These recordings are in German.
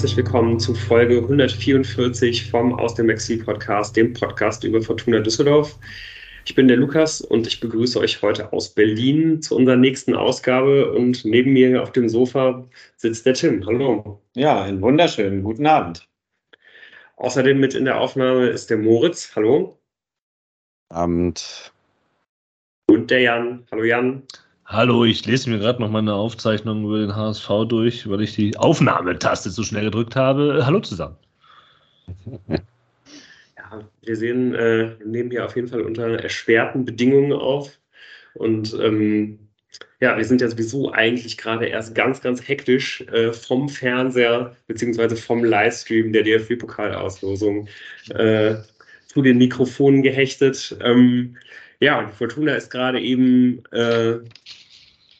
herzlich willkommen zu Folge 144 vom Aus dem Exil Podcast, dem Podcast über Fortuna Düsseldorf. Ich bin der Lukas und ich begrüße euch heute aus Berlin zu unserer nächsten Ausgabe und neben mir auf dem Sofa sitzt der Tim. Hallo. Ja, einen wunderschönen guten Abend. Außerdem mit in der Aufnahme ist der Moritz. Hallo. Abend. Und der Jan. Hallo Jan. Hallo, ich lese mir gerade noch meine Aufzeichnung über den HSV durch, weil ich die Aufnahmetaste zu schnell gedrückt habe. Hallo zusammen. Ja, wir sehen, äh, nehmen hier auf jeden Fall unter erschwerten Bedingungen auf. Und ähm, ja, wir sind ja sowieso eigentlich gerade erst ganz, ganz hektisch äh, vom Fernseher beziehungsweise vom Livestream der DFB-Pokalauslosung äh, zu den Mikrofonen gehechtet. Ähm, ja, Fortuna ist gerade eben, äh,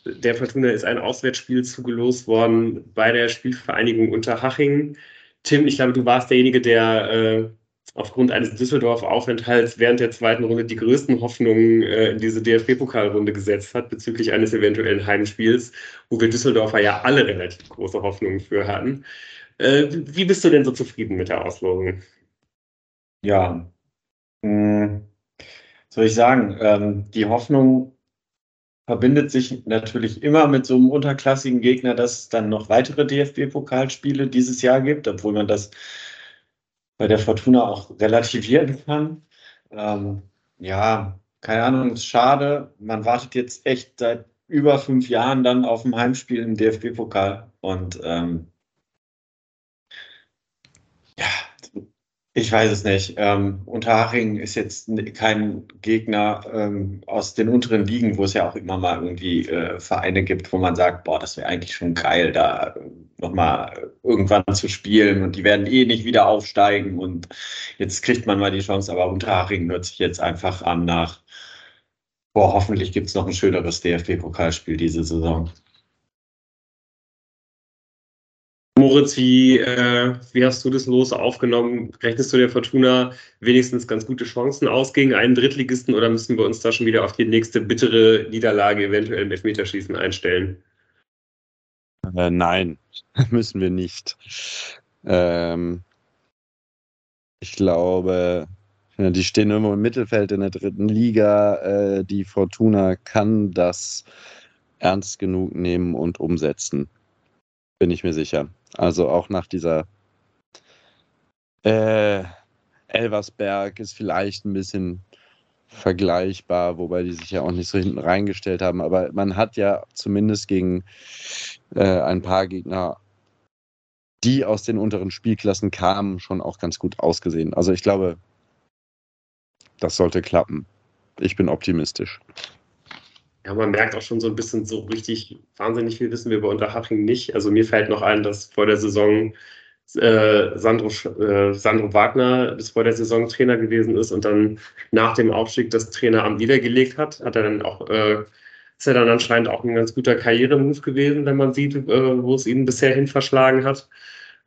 der Fortuna ist ein Auswärtsspiel zugelost worden bei der Spielvereinigung Unterhaching. Tim, ich glaube, du warst derjenige, der äh, aufgrund eines Düsseldorf-Aufenthalts während der zweiten Runde die größten Hoffnungen äh, in diese DFB-Pokalrunde gesetzt hat bezüglich eines eventuellen Heimspiels, wo wir Düsseldorfer ja alle relativ große Hoffnungen für hatten. Äh, wie bist du denn so zufrieden mit der Auslosung? Ja, hm, soll ich sagen, ähm, die Hoffnung verbindet sich natürlich immer mit so einem unterklassigen Gegner, dass es dann noch weitere DFB-Pokalspiele dieses Jahr gibt, obwohl man das bei der Fortuna auch relativieren kann. Ähm, ja, keine Ahnung, ist schade. Man wartet jetzt echt seit über fünf Jahren dann auf ein Heimspiel im DFB-Pokal und ähm, ich weiß es nicht. Ähm, Unterhaching ist jetzt kein Gegner ähm, aus den unteren Ligen, wo es ja auch immer mal irgendwie äh, Vereine gibt, wo man sagt, boah, das wäre eigentlich schon geil, da äh, nochmal irgendwann zu spielen und die werden eh nicht wieder aufsteigen und jetzt kriegt man mal die Chance, aber Unterhaching hört sich jetzt einfach an nach, boah, hoffentlich gibt es noch ein schöneres DFB-Pokalspiel diese Saison. Moritz, wie, äh, wie hast du das Los aufgenommen? Rechnest du der Fortuna wenigstens ganz gute Chancen aus gegen einen Drittligisten oder müssen wir uns da schon wieder auf die nächste bittere Niederlage eventuell im Elfmeterschießen einstellen? Äh, nein, müssen wir nicht. Ähm, ich glaube, die stehen irgendwo im Mittelfeld in der dritten Liga. Äh, die Fortuna kann das ernst genug nehmen und umsetzen. Bin ich mir sicher. Also auch nach dieser äh, Elversberg ist vielleicht ein bisschen vergleichbar, wobei die sich ja auch nicht so hinten reingestellt haben. Aber man hat ja zumindest gegen äh, ein paar Gegner, die aus den unteren Spielklassen kamen, schon auch ganz gut ausgesehen. Also ich glaube, das sollte klappen. Ich bin optimistisch. Ja, man merkt auch schon so ein bisschen so richtig wahnsinnig viel wissen wir über Unterhaching nicht. Also mir fällt noch ein, dass vor der Saison äh, Sandro, äh, Sandro Wagner bis vor der Saison Trainer gewesen ist und dann nach dem Aufstieg das Traineramt niedergelegt hat. Hat er dann auch, äh, ist er dann anscheinend auch ein ganz guter Karrieremove gewesen, wenn man sieht, äh, wo es ihn bisher hin verschlagen hat.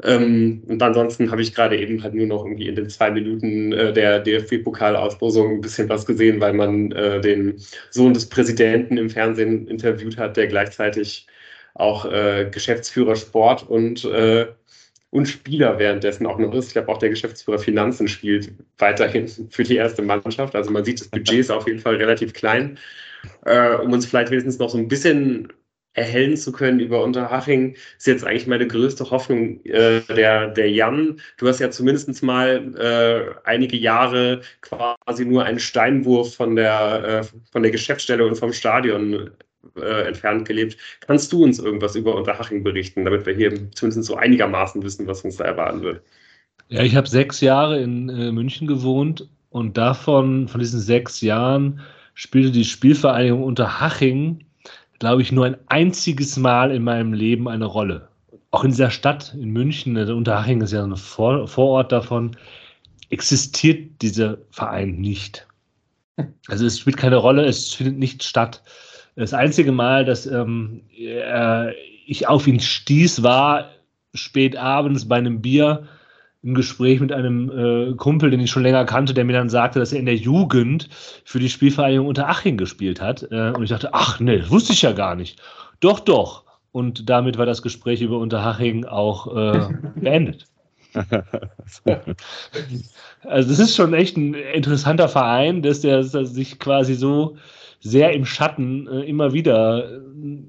Ähm, und ansonsten habe ich gerade eben halt nur noch irgendwie in den zwei Minuten äh, der DFB-Pokalauslosung ein bisschen was gesehen, weil man äh, den Sohn des Präsidenten im Fernsehen interviewt hat, der gleichzeitig auch äh, Geschäftsführer Sport und, äh, und Spieler währenddessen auch noch ist. Ich glaube, auch der Geschäftsführer Finanzen spielt weiterhin für die erste Mannschaft. Also man sieht, das Budget ist auf jeden Fall relativ klein. Äh, um uns vielleicht wenigstens noch so ein bisschen erhellen zu können über Unterhaching, ist jetzt eigentlich meine größte Hoffnung äh, der, der Jan. Du hast ja zumindest mal äh, einige Jahre quasi nur einen Steinwurf von der, äh, von der Geschäftsstelle und vom Stadion äh, entfernt gelebt. Kannst du uns irgendwas über Unterhaching berichten, damit wir hier zumindest so einigermaßen wissen, was uns da erwarten wird? Ja, ich habe sechs Jahre in äh, München gewohnt und davon, von diesen sechs Jahren, spielte die Spielvereinigung Unterhaching glaube ich, nur ein einziges Mal in meinem Leben eine Rolle. Auch in dieser Stadt, in München, der Unterhaching ist ja ein Vor Vorort davon, existiert dieser Verein nicht. Also es spielt keine Rolle, es findet nicht statt. Das einzige Mal, dass ähm, äh, ich auf ihn stieß, war spät abends bei einem Bier im Gespräch mit einem äh, Kumpel, den ich schon länger kannte, der mir dann sagte, dass er in der Jugend für die Spielvereinigung Unteraching gespielt hat. Äh, und ich dachte, ach nee, wusste ich ja gar nicht. Doch, doch. und damit war das Gespräch über Unterhaching auch äh, beendet. also das ist schon echt ein interessanter Verein, dass der, dass sich quasi so sehr im Schatten äh, immer wieder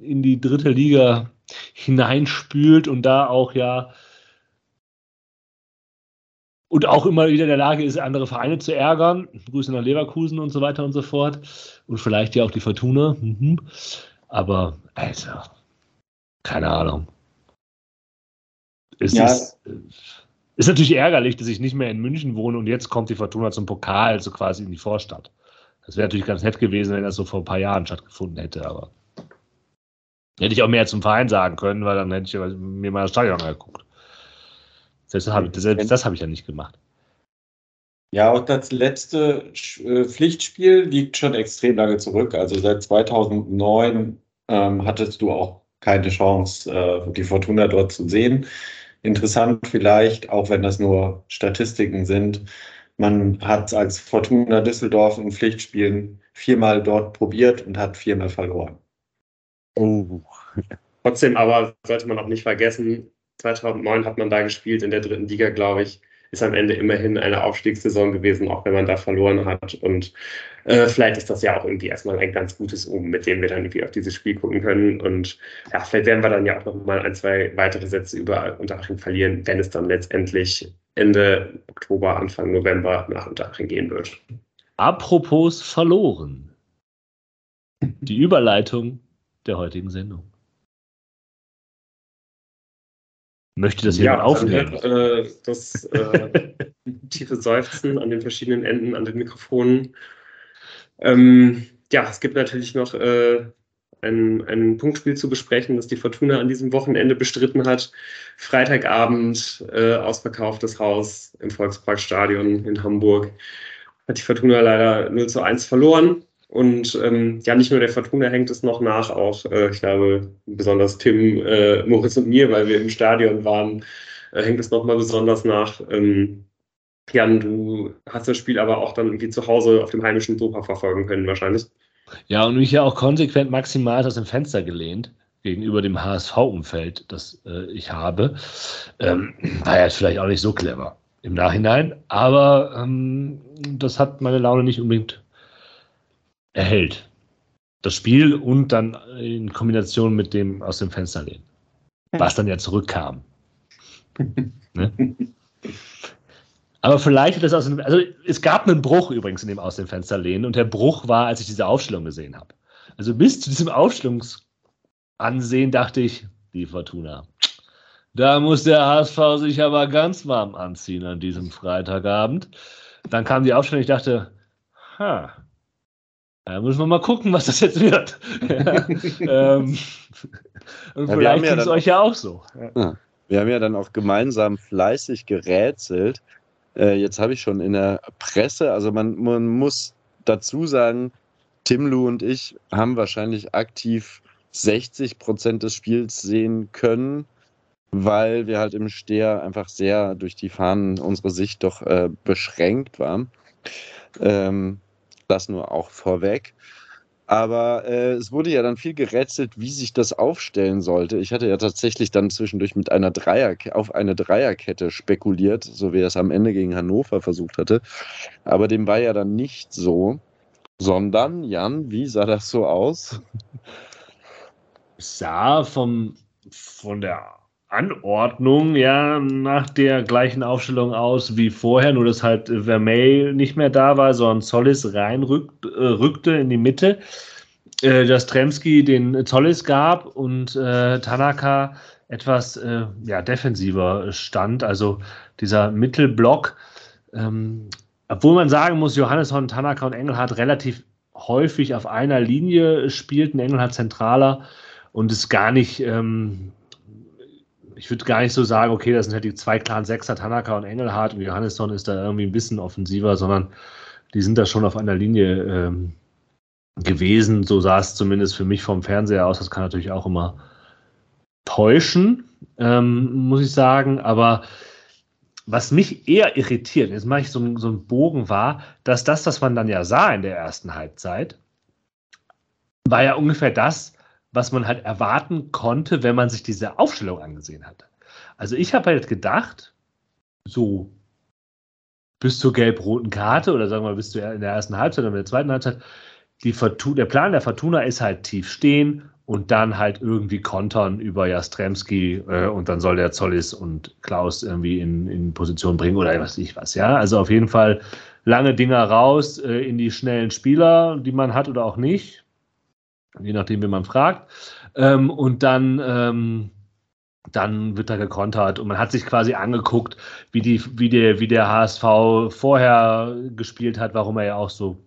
in die dritte Liga hineinspült und da auch ja und auch immer wieder in der Lage ist, andere Vereine zu ärgern. Grüße nach Leverkusen und so weiter und so fort. Und vielleicht ja auch die Fortuna. Mhm. Aber, also, keine Ahnung. Es ja. ist, ist natürlich ärgerlich, dass ich nicht mehr in München wohne und jetzt kommt die Fortuna zum Pokal, also quasi in die Vorstadt. Das wäre natürlich ganz nett gewesen, wenn das so vor ein paar Jahren stattgefunden hätte, aber hätte ich auch mehr zum Verein sagen können, weil dann hätte ich mir mal das Stadion angeguckt. Selbst, das, selbst das habe ich ja nicht gemacht. Ja, und das letzte äh, Pflichtspiel liegt schon extrem lange zurück. Also seit 2009 ähm, hattest du auch keine Chance, äh, die Fortuna dort zu sehen. Interessant vielleicht, auch wenn das nur Statistiken sind, man hat als Fortuna Düsseldorf in Pflichtspielen viermal dort probiert und hat viermal verloren. Oh. Trotzdem aber sollte man auch nicht vergessen, 2009 hat man da gespielt in der dritten Liga, glaube ich. Ist am Ende immerhin eine Aufstiegssaison gewesen, auch wenn man da verloren hat. Und äh, vielleicht ist das ja auch irgendwie erstmal ein ganz gutes Um, mit dem wir dann irgendwie auf dieses Spiel gucken können. Und ja, vielleicht werden wir dann ja auch noch mal ein, zwei weitere Sätze über Unterhaching verlieren, wenn es dann letztendlich Ende Oktober, Anfang November nach Unterhaching gehen wird. Apropos verloren. Die Überleitung der heutigen Sendung. Möchte das jemand ja, aufnehmen? Äh, das äh, tiefe Seufzen an den verschiedenen Enden, an den Mikrofonen. Ähm, ja, es gibt natürlich noch äh, ein, ein Punktspiel zu besprechen, das die Fortuna an diesem Wochenende bestritten hat. Freitagabend äh, ausverkauftes Haus im Volksparkstadion in Hamburg. Hat die Fortuna leider 0 zu 1 verloren. Und ähm, ja, nicht nur der Fortuna hängt es noch nach, auch äh, ich glaube besonders Tim, äh, Moritz und mir, weil wir im Stadion waren, äh, hängt es nochmal besonders nach. Ähm, Jan, du hast das Spiel aber auch dann irgendwie zu Hause auf dem heimischen Sofa verfolgen können, wahrscheinlich. Ja, und mich ja auch konsequent maximal aus dem Fenster gelehnt gegenüber dem HSV-Umfeld, das äh, ich habe. Ähm, war ja vielleicht auch nicht so clever im Nachhinein, aber ähm, das hat meine Laune nicht unbedingt erhält. Das Spiel und dann in Kombination mit dem aus dem Fenster lehnen. Was dann ja zurückkam. ne? Aber vielleicht hat es aus dem, also es gab einen Bruch übrigens in dem aus dem Fenster lehnen und der Bruch war, als ich diese Aufstellung gesehen habe. Also bis zu diesem Aufstellungsansehen dachte ich, die Fortuna. Da muss der HSV sich aber ganz warm anziehen an diesem Freitagabend. Dann kam die Aufstellung, ich dachte, ha, da müssen wir mal gucken, was das jetzt wird. ähm, und ja, vielleicht ja es euch ja auch so. Ja. Wir haben ja dann auch gemeinsam fleißig gerätselt. Äh, jetzt habe ich schon in der Presse, also man, man muss dazu sagen, Tim Lu und ich haben wahrscheinlich aktiv 60 Prozent des Spiels sehen können, weil wir halt im Steher einfach sehr durch die Fahnen unsere Sicht doch äh, beschränkt waren. Ähm, das nur auch vorweg. Aber äh, es wurde ja dann viel gerätselt, wie sich das aufstellen sollte. Ich hatte ja tatsächlich dann zwischendurch mit einer Dreier auf eine Dreierkette spekuliert, so wie er es am Ende gegen Hannover versucht hatte. Aber dem war ja dann nicht so, sondern Jan, wie sah das so aus? Sah vom, von der Anordnung ja nach der gleichen Aufstellung aus wie vorher, nur dass halt Vermey nicht mehr da war, sondern Zollis reinrückte äh, in die Mitte, äh, dass Tremski den Zollis gab und äh, Tanaka etwas äh, ja, defensiver stand, also dieser Mittelblock. Ähm, obwohl man sagen muss, Johannesson, Tanaka und Engelhardt relativ häufig auf einer Linie spielten, Engelhardt zentraler und es gar nicht ähm, ich würde gar nicht so sagen, okay, das sind halt die zwei klaren Sechser, Tanaka und Engelhardt und Johannesson ist da irgendwie ein bisschen offensiver, sondern die sind da schon auf einer Linie ähm, gewesen. So sah es zumindest für mich vom Fernseher aus. Das kann natürlich auch immer täuschen, ähm, muss ich sagen. Aber was mich eher irritiert, jetzt mache ich so, so einen Bogen, war, dass das, was man dann ja sah in der ersten Halbzeit, war ja ungefähr das, was man halt erwarten konnte, wenn man sich diese Aufstellung angesehen hatte. Also ich habe halt gedacht, so bis zur gelb-roten Karte oder sagen wir bis zu in der ersten Halbzeit oder in der zweiten Halbzeit, die der Plan der Fortuna ist halt tief stehen und dann halt irgendwie kontern über Jastremski äh, und dann soll der Zollis und Klaus irgendwie in, in Position bringen oder was ich was, ja. Also auf jeden Fall lange Dinger raus äh, in die schnellen Spieler, die man hat oder auch nicht, je nachdem, wie man fragt. Ähm, und dann, ähm, dann wird da gekontert und man hat sich quasi angeguckt, wie, die, wie, der, wie der HSV vorher gespielt hat, warum er ja auch so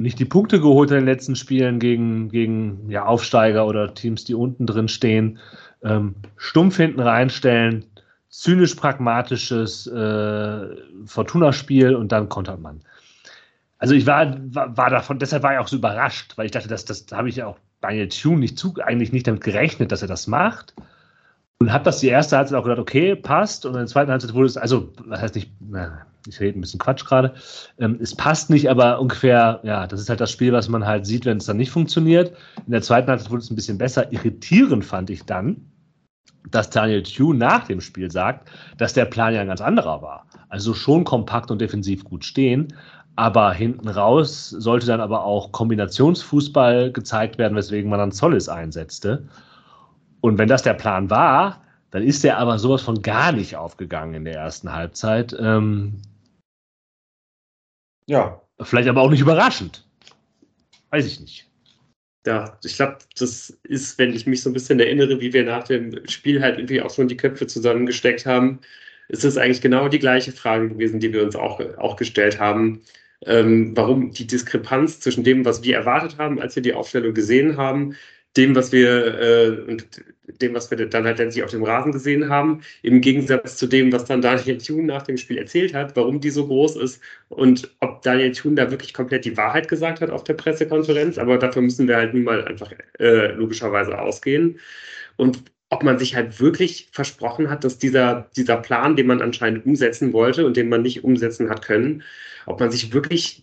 nicht die Punkte geholt in den letzten Spielen gegen, gegen ja, Aufsteiger oder Teams, die unten drin stehen. Ähm, stumpf hinten reinstellen, zynisch-pragmatisches äh, Fortuna-Spiel und dann kontert man. Also ich war, war, war, davon, deshalb war ich auch so überrascht, weil ich dachte, das, das habe ich ja auch Daniel Thune nicht zu, eigentlich nicht damit gerechnet, dass er das macht. Und habe das die erste Halbzeit auch gedacht, okay, passt. Und in der zweiten Halbzeit wurde es, also, was heißt nicht, na, ich rede ein bisschen Quatsch gerade. Ähm, es passt nicht, aber ungefähr, ja, das ist halt das Spiel, was man halt sieht, wenn es dann nicht funktioniert. In der zweiten Halbzeit wurde es ein bisschen besser. Irritierend fand ich dann, dass Daniel Thune nach dem Spiel sagt, dass der Plan ja ein ganz anderer war. Also schon kompakt und defensiv gut stehen, aber hinten raus sollte dann aber auch Kombinationsfußball gezeigt werden, weswegen man dann Zollis einsetzte. Und wenn das der Plan war, dann ist der aber sowas von gar nicht aufgegangen in der ersten Halbzeit. Ähm, ja. Vielleicht aber auch nicht überraschend. Weiß ich nicht ja, ich glaube, das ist, wenn ich mich so ein bisschen erinnere, wie wir nach dem Spiel halt irgendwie auch schon die Köpfe zusammengesteckt haben, ist es eigentlich genau die gleiche Frage gewesen, die wir uns auch, auch gestellt haben. Ähm, warum die Diskrepanz zwischen dem, was wir erwartet haben, als wir die Aufstellung gesehen haben, dem, was wir äh, und dem, was wir dann halt letztlich auf dem Rasen gesehen haben, im Gegensatz zu dem, was dann Daniel Thune nach dem Spiel erzählt hat, warum die so groß ist und ob Daniel Thune da wirklich komplett die Wahrheit gesagt hat auf der Pressekonferenz. Aber dafür müssen wir halt nun mal einfach äh, logischerweise ausgehen. Und ob man sich halt wirklich versprochen hat, dass dieser, dieser Plan, den man anscheinend umsetzen wollte und den man nicht umsetzen hat können, ob man sich wirklich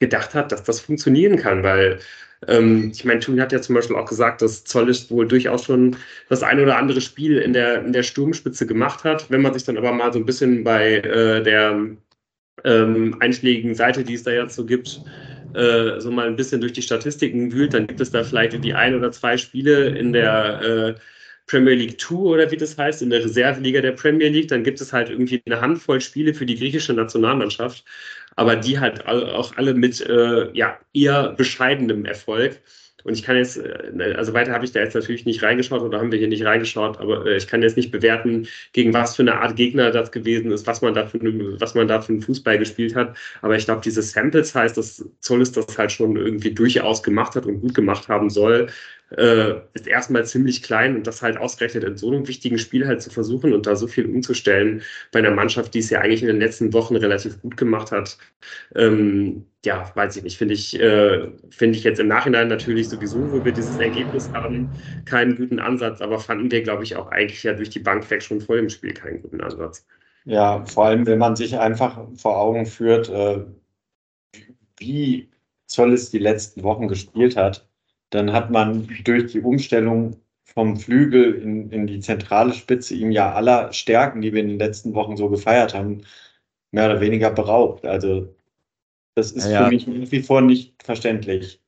gedacht hat, dass das funktionieren kann, weil ähm, ich meine, Thun hat ja zum Beispiel auch gesagt, dass Zollis wohl durchaus schon das ein oder andere Spiel in der, in der Sturmspitze gemacht hat. Wenn man sich dann aber mal so ein bisschen bei äh, der ähm, einschlägigen Seite, die es da jetzt so gibt, äh, so mal ein bisschen durch die Statistiken wühlt, dann gibt es da vielleicht die ein oder zwei Spiele in der äh, Premier League 2 oder wie das heißt, in der Reserveliga der Premier League. Dann gibt es halt irgendwie eine Handvoll Spiele für die griechische Nationalmannschaft aber die halt auch alle mit äh, ja, eher bescheidenem Erfolg. Und ich kann jetzt, äh, ne, also weiter habe ich da jetzt natürlich nicht reingeschaut oder haben wir hier nicht reingeschaut, aber äh, ich kann jetzt nicht bewerten, gegen was für eine Art Gegner das gewesen ist, was man da für, was man da für einen Fußball gespielt hat. Aber ich glaube, diese Samples heißt, dass Zollis das halt schon irgendwie durchaus gemacht hat und gut gemacht haben soll äh, ist erstmal ziemlich klein und das halt ausgerechnet in so einem wichtigen Spiel halt zu versuchen und da so viel umzustellen bei einer Mannschaft, die es ja eigentlich in den letzten Wochen relativ gut gemacht hat. Ähm, ja, weiß ich nicht, finde ich, äh, finde ich jetzt im Nachhinein natürlich sowieso, wo wir dieses Ergebnis haben, keinen guten Ansatz, aber fanden wir, glaube ich, auch eigentlich ja durch die Bank weg schon vor dem Spiel keinen guten Ansatz. Ja, vor allem, wenn man sich einfach vor Augen führt, äh, wie Zollis die letzten Wochen gespielt hat dann hat man durch die Umstellung vom Flügel in, in die zentrale Spitze ihm ja aller Stärken, die wir in den letzten Wochen so gefeiert haben, mehr oder weniger beraubt. Also das ist ja, für mich nach wie vor nicht verständlich.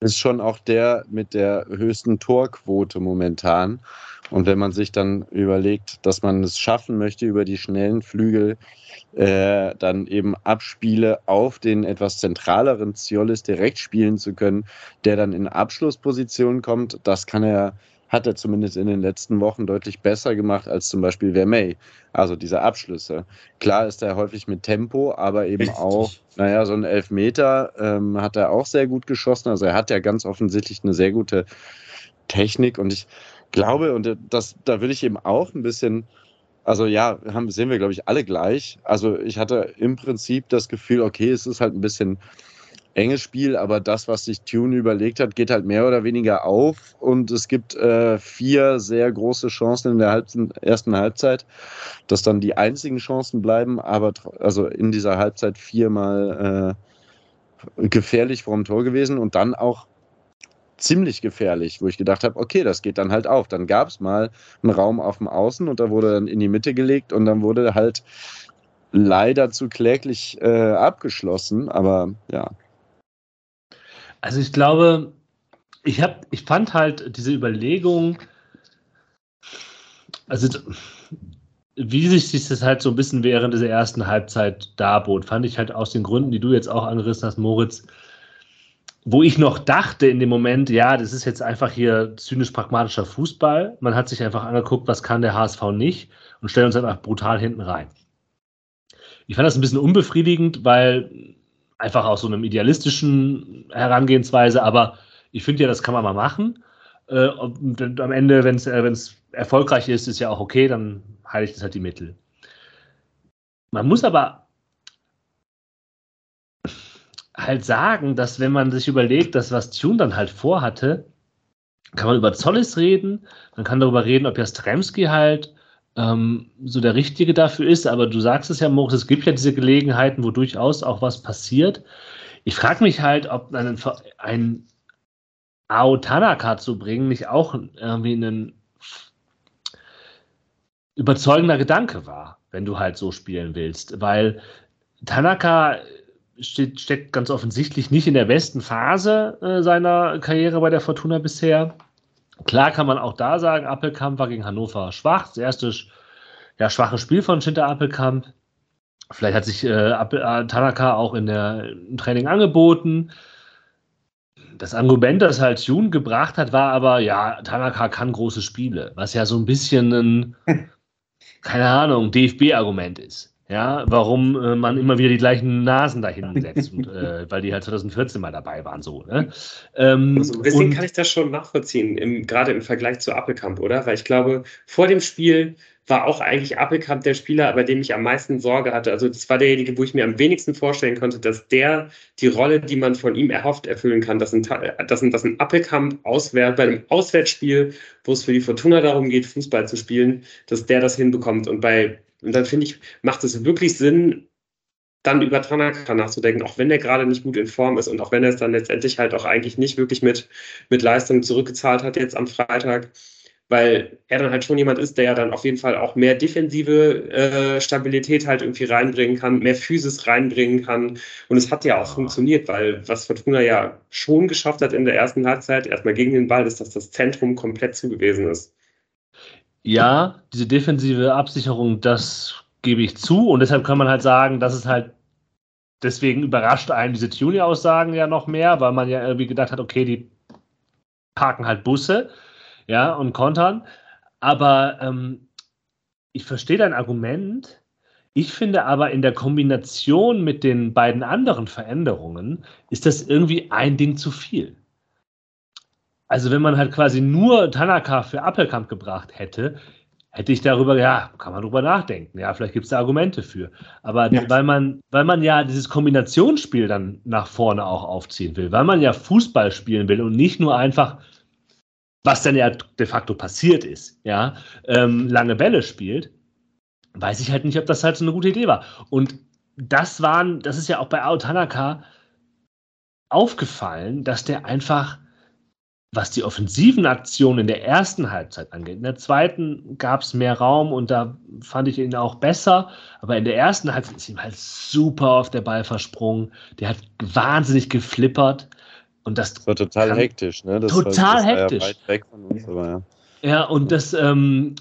Ist schon auch der mit der höchsten Torquote momentan. Und wenn man sich dann überlegt, dass man es schaffen möchte, über die schnellen Flügel äh, dann eben Abspiele auf den etwas zentraleren Ziolis direkt spielen zu können, der dann in Abschlussposition kommt, das kann er hat er zumindest in den letzten Wochen deutlich besser gemacht als zum Beispiel Vermey. Also diese Abschlüsse. Klar ist er häufig mit Tempo, aber eben Richtig. auch, naja, so ein Elfmeter ähm, hat er auch sehr gut geschossen. Also er hat ja ganz offensichtlich eine sehr gute Technik und ich glaube, und das, da will ich eben auch ein bisschen, also ja, haben, sehen wir, glaube ich, alle gleich. Also ich hatte im Prinzip das Gefühl, okay, es ist halt ein bisschen enges Spiel, aber das, was sich Tune überlegt hat, geht halt mehr oder weniger auf und es gibt äh, vier sehr große Chancen in der Halb ersten Halbzeit, dass dann die einzigen Chancen bleiben, aber also in dieser Halbzeit viermal äh, gefährlich vor dem Tor gewesen und dann auch ziemlich gefährlich, wo ich gedacht habe, okay, das geht dann halt auf. Dann gab es mal einen Raum auf dem Außen und da wurde dann in die Mitte gelegt und dann wurde halt leider zu kläglich äh, abgeschlossen, aber ja. Also ich glaube, ich habe, ich fand halt diese Überlegung, also wie sich das halt so ein bisschen während dieser ersten Halbzeit darbot, fand ich halt aus den Gründen, die du jetzt auch angerissen hast, Moritz, wo ich noch dachte in dem Moment, ja, das ist jetzt einfach hier zynisch-pragmatischer Fußball. Man hat sich einfach angeguckt, was kann der HSV nicht und stellt uns einfach brutal hinten rein. Ich fand das ein bisschen unbefriedigend, weil einfach aus so einem idealistischen Herangehensweise, aber ich finde ja, das kann man mal machen. Äh, und am Ende, wenn es äh, erfolgreich ist, ist ja auch okay, dann heiligt es halt die Mittel. Man muss aber halt sagen, dass wenn man sich überlegt, dass was Tune dann halt vorhatte, kann man über Zollis reden, man kann darüber reden, ob Jastremski halt ähm, so der Richtige dafür ist, aber du sagst es ja, Moritz, es gibt ja diese Gelegenheiten, wo durchaus auch was passiert. Ich frage mich halt, ob ein, ein Ao Tanaka zu bringen nicht auch irgendwie ein überzeugender Gedanke war, wenn du halt so spielen willst, weil Tanaka steht, steckt ganz offensichtlich nicht in der besten Phase äh, seiner Karriere bei der Fortuna bisher. Klar kann man auch da sagen, Appelkamp war gegen Hannover schwach. Das erste ja, schwache Spiel von Schinter Appelkamp. Vielleicht hat sich äh, äh, Tanaka auch in der, im Training angeboten. Das Argument, das halt Jun gebracht hat, war aber, ja, Tanaka kann große Spiele, was ja so ein bisschen ein, keine Ahnung, DFB-Argument ist. Ja, warum äh, man immer wieder die gleichen Nasen dahin setzt, und, äh, weil die halt 2014 mal dabei waren, so. Ne? Ähm, also ein bisschen kann ich das schon nachvollziehen, im, gerade im Vergleich zu Appelkamp, oder? Weil ich glaube, vor dem Spiel war auch eigentlich Appelkamp der Spieler, bei dem ich am meisten Sorge hatte. Also das war derjenige, wo ich mir am wenigsten vorstellen konnte, dass der die Rolle, die man von ihm erhofft, erfüllen kann. Dass ein, dass ein, dass ein Appelkamp auswärt, bei einem Auswärtsspiel, wo es für die Fortuna darum geht, Fußball zu spielen, dass der das hinbekommt. Und bei und dann finde ich, macht es wirklich Sinn, dann über Tanaka nachzudenken, auch wenn er gerade nicht gut in Form ist und auch wenn er es dann letztendlich halt auch eigentlich nicht wirklich mit, mit Leistung zurückgezahlt hat jetzt am Freitag, weil er dann halt schon jemand ist, der ja dann auf jeden Fall auch mehr defensive äh, Stabilität halt irgendwie reinbringen kann, mehr Physis reinbringen kann. Und es hat ja auch funktioniert, weil was Fortuna ja schon geschafft hat in der ersten Halbzeit, erstmal gegen den Ball, ist, dass das Zentrum komplett zugewiesen ist. Ja, diese defensive Absicherung, das gebe ich zu. Und deshalb kann man halt sagen, dass es halt deswegen überrascht einen diese Tuning-Aussagen ja noch mehr, weil man ja irgendwie gedacht hat, okay, die parken halt Busse, ja, und kontern. Aber ähm, ich verstehe dein Argument. Ich finde aber in der Kombination mit den beiden anderen Veränderungen ist das irgendwie ein Ding zu viel. Also wenn man halt quasi nur Tanaka für Appelkamp gebracht hätte, hätte ich darüber, ja, kann man drüber nachdenken. Ja, vielleicht gibt es da Argumente für. Aber ja. weil, man, weil man ja dieses Kombinationsspiel dann nach vorne auch aufziehen will, weil man ja Fußball spielen will und nicht nur einfach, was dann ja de facto passiert ist, ja, ähm, lange Bälle spielt, weiß ich halt nicht, ob das halt so eine gute Idee war. Und das waren, das ist ja auch bei Ao Tanaka aufgefallen, dass der einfach was die offensiven Aktionen in der ersten Halbzeit angeht. In der zweiten gab es mehr Raum und da fand ich ihn auch besser. Aber in der ersten Halbzeit ist ihm halt super auf der Ball versprungen. Der hat wahnsinnig geflippert. Und das, das war total hektisch, ne? Das total war, hektisch. Ja, uns, ja. ja, und das ähm,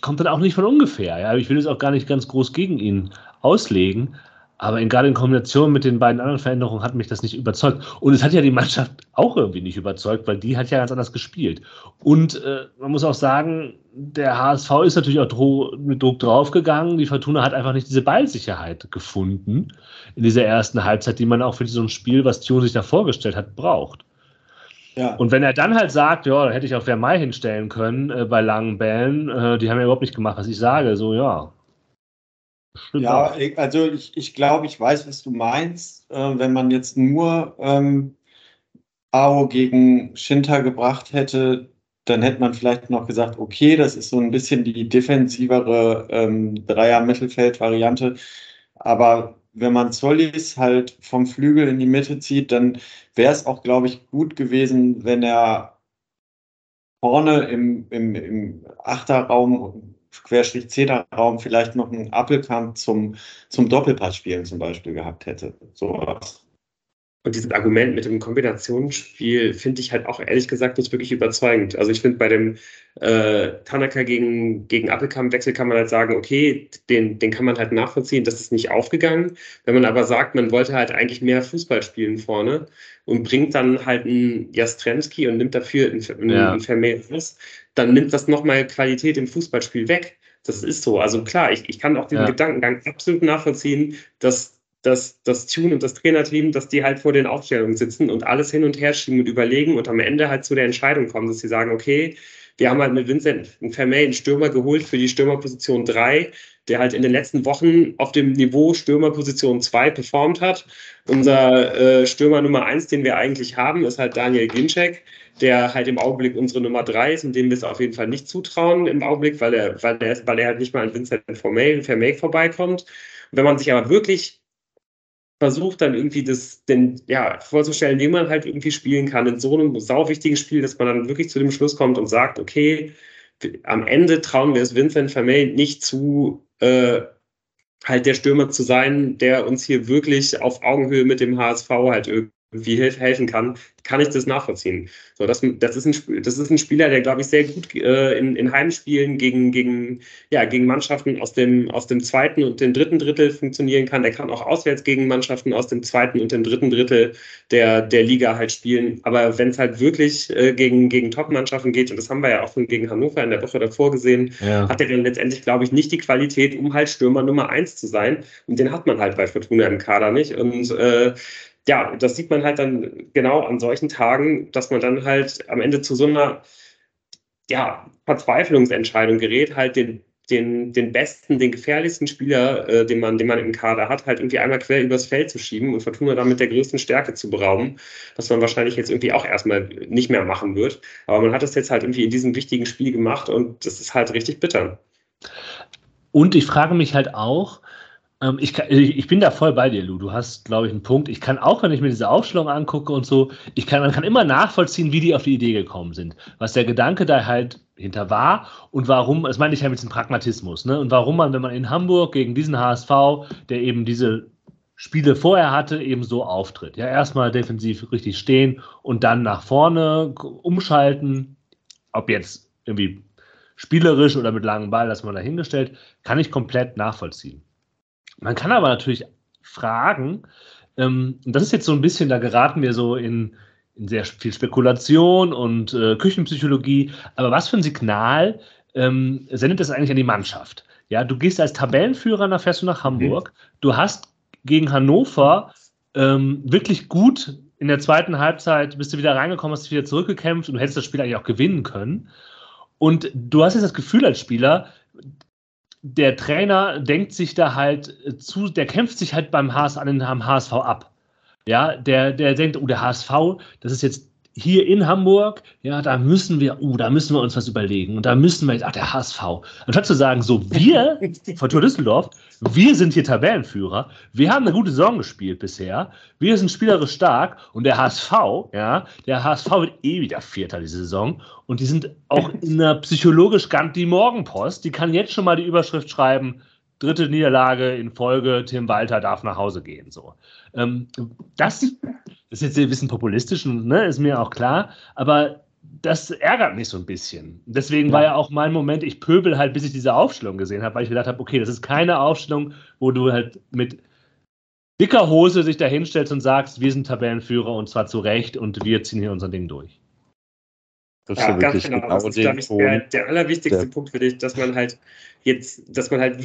kommt dann auch nicht von ungefähr. Ja? Ich will es auch gar nicht ganz groß gegen ihn auslegen. Aber in, gerade in Kombination mit den beiden anderen Veränderungen hat mich das nicht überzeugt. Und es hat ja die Mannschaft auch irgendwie nicht überzeugt, weil die hat ja ganz anders gespielt. Und äh, man muss auch sagen, der HSV ist natürlich auch mit Druck draufgegangen. Die Fortuna hat einfach nicht diese Ballsicherheit gefunden in dieser ersten Halbzeit, die man auch für so ein Spiel, was Tune sich da vorgestellt hat, braucht. Ja. Und wenn er dann halt sagt, ja, da hätte ich auch Vermei hinstellen können äh, bei langen Bällen, äh, die haben ja überhaupt nicht gemacht, was ich sage, so ja, Stimmt ja, auch. also ich, ich glaube, ich weiß, was du meinst. Äh, wenn man jetzt nur ähm, Ao gegen Shinta gebracht hätte, dann hätte man vielleicht noch gesagt, okay, das ist so ein bisschen die defensivere ähm, Dreier-Mittelfeld-Variante. Aber wenn man Zollis halt vom Flügel in die Mitte zieht, dann wäre es auch, glaube ich, gut gewesen, wenn er vorne im, im, im Achterraum, Querstrich Zehnerraum vielleicht noch einen Appelkamp zum, zum Doppelpassspielen zum Beispiel gehabt hätte. Sowas. Und dieses Argument mit dem Kombinationsspiel finde ich halt auch ehrlich gesagt nicht wirklich überzeugend. Also ich finde bei dem äh, Tanaka gegen, gegen Appelkamp-Wechsel kann man halt sagen, okay, den, den kann man halt nachvollziehen, das ist nicht aufgegangen. Wenn man aber sagt, man wollte halt eigentlich mehr Fußball spielen vorne und bringt dann halt einen Jastremski und nimmt dafür einen, einen, ja. einen Vermeer dann nimmt das nochmal Qualität im Fußballspiel weg. Das ist so. Also klar, ich, ich kann auch diesen ja. Gedankengang absolut nachvollziehen, dass dass das Tune und das Trainerteam, dass die halt vor den Aufstellungen sitzen und alles hin und her schieben und überlegen und am Ende halt zu der Entscheidung kommen, dass sie sagen, okay, wir haben halt mit Vincent Vermey einen Stürmer geholt für die Stürmerposition 3, der halt in den letzten Wochen auf dem Niveau Stürmerposition 2 performt hat. Unser äh, Stürmer Nummer 1, den wir eigentlich haben, ist halt Daniel Ginczek, der halt im Augenblick unsere Nummer 3 ist und dem wir es auf jeden Fall nicht zutrauen im Augenblick, weil er, weil er, weil er halt nicht mal an Vincent Vermey vorbeikommt. wenn man sich aber wirklich versucht dann irgendwie das denn, ja, vorzustellen, wie man halt irgendwie spielen kann in so einem sau wichtigen Spiel, dass man dann wirklich zu dem Schluss kommt und sagt, okay, am Ende trauen wir es Vincent Vermey nicht zu, äh, halt der Stürmer zu sein, der uns hier wirklich auf Augenhöhe mit dem HSV halt irgendwie helfen kann, kann ich das nachvollziehen. So, das, das, ist, ein, das ist ein Spieler, der, glaube ich, sehr gut äh, in, in Heimspielen gegen, gegen, ja, gegen Mannschaften aus dem, aus dem zweiten und dem dritten Drittel funktionieren kann. Der kann auch auswärts gegen Mannschaften aus dem zweiten und dem dritten Drittel der, der Liga halt spielen. Aber wenn es halt wirklich äh, gegen, gegen Top-Mannschaften geht, und das haben wir ja auch schon gegen Hannover in der Woche davor gesehen, ja. hat er dann letztendlich, glaube ich, nicht die Qualität, um halt Stürmer Nummer eins zu sein. Und den hat man halt bei Fortuna im Kader nicht. Und äh, ja, das sieht man halt dann genau an solchen Tagen, dass man dann halt am Ende zu so einer ja, Verzweiflungsentscheidung gerät, halt den, den, den besten, den gefährlichsten Spieler, äh, den, man, den man im Kader hat, halt irgendwie einmal quer übers Feld zu schieben und Fortuna damit der größten Stärke zu berauben, was man wahrscheinlich jetzt irgendwie auch erstmal nicht mehr machen wird. Aber man hat es jetzt halt irgendwie in diesem wichtigen Spiel gemacht und das ist halt richtig bitter. Und ich frage mich halt auch, ähm, ich, kann, ich, bin da voll bei dir, Lou. Du hast, glaube ich, einen Punkt. Ich kann auch, wenn ich mir diese Aufstellung angucke und so, ich kann, man kann immer nachvollziehen, wie die auf die Idee gekommen sind. Was der Gedanke da halt hinter war und warum, das meine ich ja mit dem Pragmatismus, ne? Und warum man, wenn man in Hamburg gegen diesen HSV, der eben diese Spiele vorher hatte, eben so auftritt. Ja, erstmal defensiv richtig stehen und dann nach vorne umschalten. Ob jetzt irgendwie spielerisch oder mit langem Ball, das man dahingestellt, kann ich komplett nachvollziehen. Man kann aber natürlich fragen, ähm, das ist jetzt so ein bisschen, da geraten wir so in, in sehr viel Spekulation und äh, Küchenpsychologie, aber was für ein Signal ähm, sendet das eigentlich an die Mannschaft? Ja, du gehst als Tabellenführer, dann fährst du nach Hamburg, du hast gegen Hannover ähm, wirklich gut in der zweiten Halbzeit bist du wieder reingekommen, hast wieder zurückgekämpft und du hättest das Spiel eigentlich auch gewinnen können. Und du hast jetzt das Gefühl als Spieler, der Trainer denkt sich da halt zu, der kämpft sich halt beim HS, an HSV ab. Ja, der, der denkt, oh, der HSV, das ist jetzt hier in Hamburg, ja, da müssen wir, uh, da müssen wir uns was überlegen. Und da müssen wir jetzt, ach, der HSV. Anstatt zu sagen, so, wir, Fortuna Düsseldorf, wir sind hier Tabellenführer, wir haben eine gute Saison gespielt bisher, wir sind spielerisch stark und der HSV, ja, der HSV wird eh wieder Vierter diese Saison. Und die sind auch in einer psychologisch ganz, die Morgenpost, die kann jetzt schon mal die Überschrift schreiben, dritte Niederlage in Folge, Tim Walter darf nach Hause gehen. So. Ähm, das ist jetzt ein bisschen populistisch, ne, ist mir auch klar, aber das ärgert mich so ein bisschen. Deswegen ja. war ja auch mein Moment, ich pöbel halt, bis ich diese Aufstellung gesehen habe, weil ich gedacht habe, okay, das ist keine Aufstellung, wo du halt mit dicker Hose sich da hinstellst und sagst, wir sind Tabellenführer und zwar zu Recht und wir ziehen hier unser Ding durch. Das ja, ganz genau. genau das ist, glaube ich, der, der allerwichtigste der. Punkt für dich, dass man halt jetzt, dass man halt,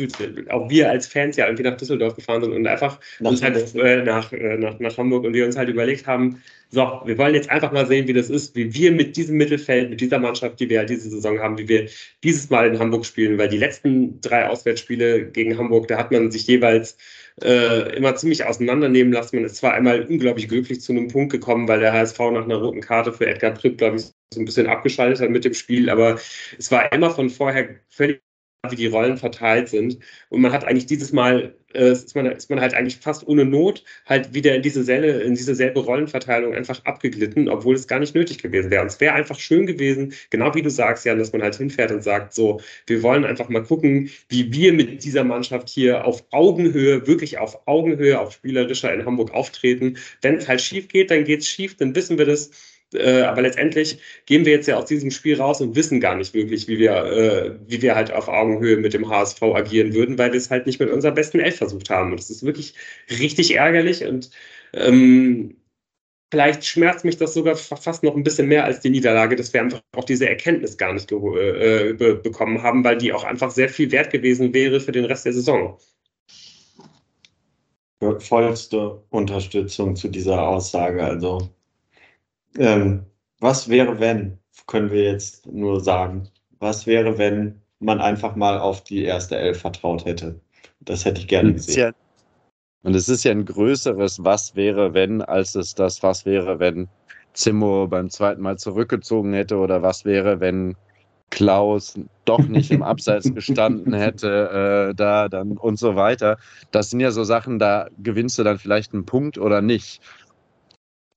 auch wir als Fans ja irgendwie nach Düsseldorf gefahren sind und einfach nach uns halt äh, nach, äh, nach, nach Hamburg und wir uns halt überlegt haben, so, wir wollen jetzt einfach mal sehen, wie das ist, wie wir mit diesem Mittelfeld, mit dieser Mannschaft, die wir halt diese Saison haben, wie wir dieses Mal in Hamburg spielen, weil die letzten drei Auswärtsspiele gegen Hamburg, da hat man sich jeweils äh, immer ziemlich auseinandernehmen lassen. Man ist zwar einmal unglaublich glücklich zu einem Punkt gekommen, weil der HSV nach einer roten Karte für Edgar Pripp, glaube ich, so ein bisschen abgeschaltet hat mit dem Spiel, aber es war immer von vorher völlig wie die Rollen verteilt sind. Und man hat eigentlich dieses Mal, äh, ist, man, ist man halt eigentlich fast ohne Not halt wieder in diese Selle, in diese selbe Rollenverteilung einfach abgeglitten, obwohl es gar nicht nötig gewesen wäre. Und es wäre einfach schön gewesen, genau wie du sagst, Jan, dass man halt hinfährt und sagt, so, wir wollen einfach mal gucken, wie wir mit dieser Mannschaft hier auf Augenhöhe, wirklich auf Augenhöhe, auf spielerischer in Hamburg auftreten. Wenn es halt schief geht, dann geht es schief, dann wissen wir das äh, aber letztendlich gehen wir jetzt ja aus diesem Spiel raus und wissen gar nicht wirklich, wie wir, äh, wie wir halt auf Augenhöhe mit dem HSV agieren würden, weil wir es halt nicht mit unserer besten Elf versucht haben. Und das ist wirklich richtig ärgerlich und ähm, vielleicht schmerzt mich das sogar fast noch ein bisschen mehr als die Niederlage, dass wir einfach auch diese Erkenntnis gar nicht äh, be bekommen haben, weil die auch einfach sehr viel wert gewesen wäre für den Rest der Saison. Vollste Unterstützung zu dieser Aussage. Also ähm, was wäre, wenn, können wir jetzt nur sagen, was wäre, wenn man einfach mal auf die erste Elf vertraut hätte? Das hätte ich gerne gesehen. Und es ist ja ein größeres Was wäre, wenn, als es das Was wäre, wenn Zimmo beim zweiten Mal zurückgezogen hätte oder was wäre, wenn Klaus doch nicht im Abseits gestanden hätte, äh, da dann und so weiter. Das sind ja so Sachen, da gewinnst du dann vielleicht einen Punkt oder nicht.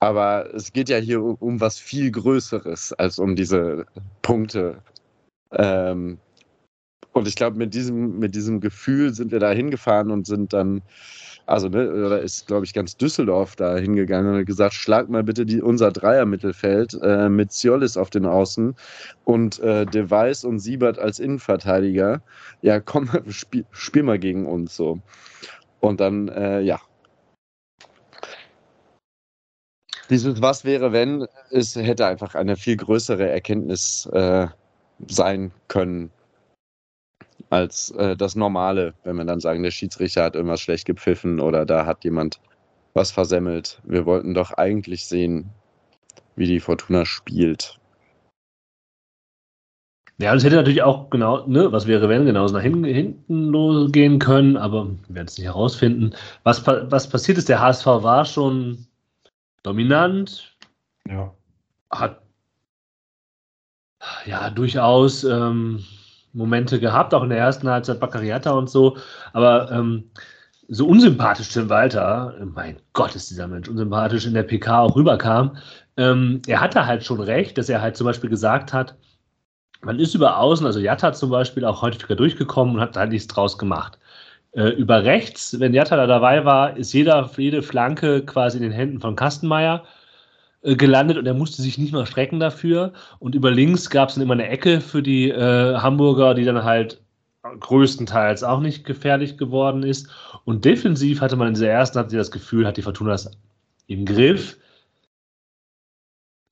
Aber es geht ja hier um, um was viel Größeres als um diese Punkte. Ähm, und ich glaube, mit diesem, mit diesem Gefühl sind wir da hingefahren und sind dann, also ne, da ist, glaube ich, ganz Düsseldorf da hingegangen und gesagt, schlag mal bitte die, unser Dreier-Mittelfeld äh, mit Ziolis auf den Außen und äh, Device und Siebert als Innenverteidiger. Ja, komm, spiel, spiel mal gegen uns so. Und dann, äh, ja, dieses Was wäre, wenn, es hätte einfach eine viel größere Erkenntnis äh, sein können als äh, das Normale, wenn wir dann sagen, der Schiedsrichter hat irgendwas schlecht gepfiffen oder da hat jemand was versemmelt. Wir wollten doch eigentlich sehen, wie die Fortuna spielt. Ja, das hätte natürlich auch genau, ne, was wäre, wenn, genauso nach hinten, hinten losgehen können, aber wir werden es nicht herausfinden. Was, was passiert ist, der HSV war schon dominant. Ja. Hat ja durchaus ähm, Momente gehabt, auch in der ersten Halbzeit Baccariata und so. Aber ähm, so unsympathisch Tim Walter, mein Gott, ist dieser Mensch unsympathisch, in der PK auch rüberkam. Ähm, er hatte halt schon recht, dass er halt zum Beispiel gesagt hat, man ist über außen, also Jatta zum Beispiel, auch häufiger durchgekommen und hat halt nichts draus gemacht. Äh, über rechts, wenn Jatta da dabei war, ist jeder, jede Flanke quasi in den Händen von Kastenmeier äh, gelandet und er musste sich nicht mal strecken dafür. Und über links gab es dann immer eine Ecke für die äh, Hamburger, die dann halt größtenteils auch nicht gefährlich geworden ist. Und defensiv hatte man in dieser ersten hatte das Gefühl, hat die Fortuna das im Griff.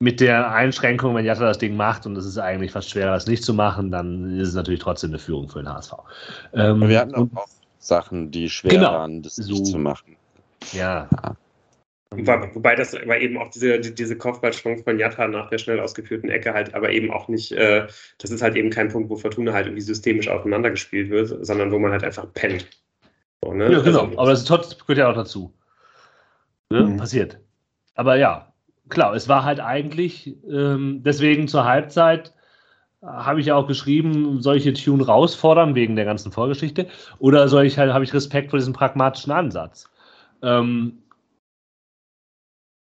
Mit der Einschränkung, wenn Jatta das Ding macht und es ist eigentlich fast schwerer, das nicht zu machen, dann ist es natürlich trotzdem eine Führung für den HSV. Ähm, wir hatten auch Sachen, die schwer genau. waren, das so. nicht zu machen. Ja. ja. Wobei, das aber eben auch diese, diese Kopfballchance von Jatta nach der schnell ausgeführten Ecke halt aber eben auch nicht, äh, das ist halt eben kein Punkt, wo Fortuna halt irgendwie systemisch aufeinander gespielt wird, sondern wo man halt einfach pennt. So, ne? Ja, genau, also, aber das ist, gehört ja auch dazu. Ne? Mhm. Passiert. Aber ja, klar, es war halt eigentlich ähm, deswegen zur Halbzeit habe ich ja auch geschrieben, jetzt Tune rausfordern wegen der ganzen Vorgeschichte oder soll ich halt, habe ich Respekt vor diesem pragmatischen Ansatz? Ähm,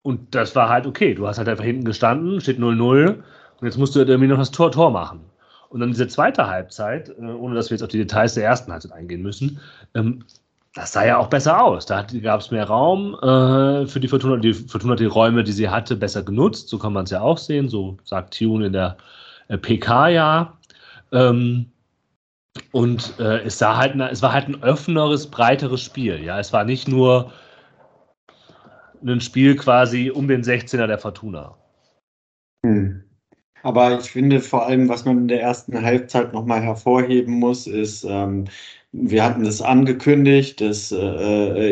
und das war halt okay. Du hast halt einfach hinten gestanden, steht 0-0 und jetzt musst du irgendwie noch das Tor, Tor machen. Und dann diese zweite Halbzeit, äh, ohne dass wir jetzt auf die Details der ersten Halbzeit eingehen müssen, ähm, das sah ja auch besser aus. Da gab es mehr Raum äh, für die Fortuna. Die Fortuna hat die Räume, die sie hatte, besser genutzt. So kann man es ja auch sehen. So sagt Tune in der PK-Jahr. Ähm, und äh, es, sah halt, es war halt ein offeneres, breiteres Spiel. Ja, es war nicht nur ein Spiel quasi um den 16er der Fortuna. Hm. Aber ich finde vor allem, was man in der ersten Halbzeit nochmal hervorheben muss, ist, ähm, wir hatten das angekündigt, dass, äh,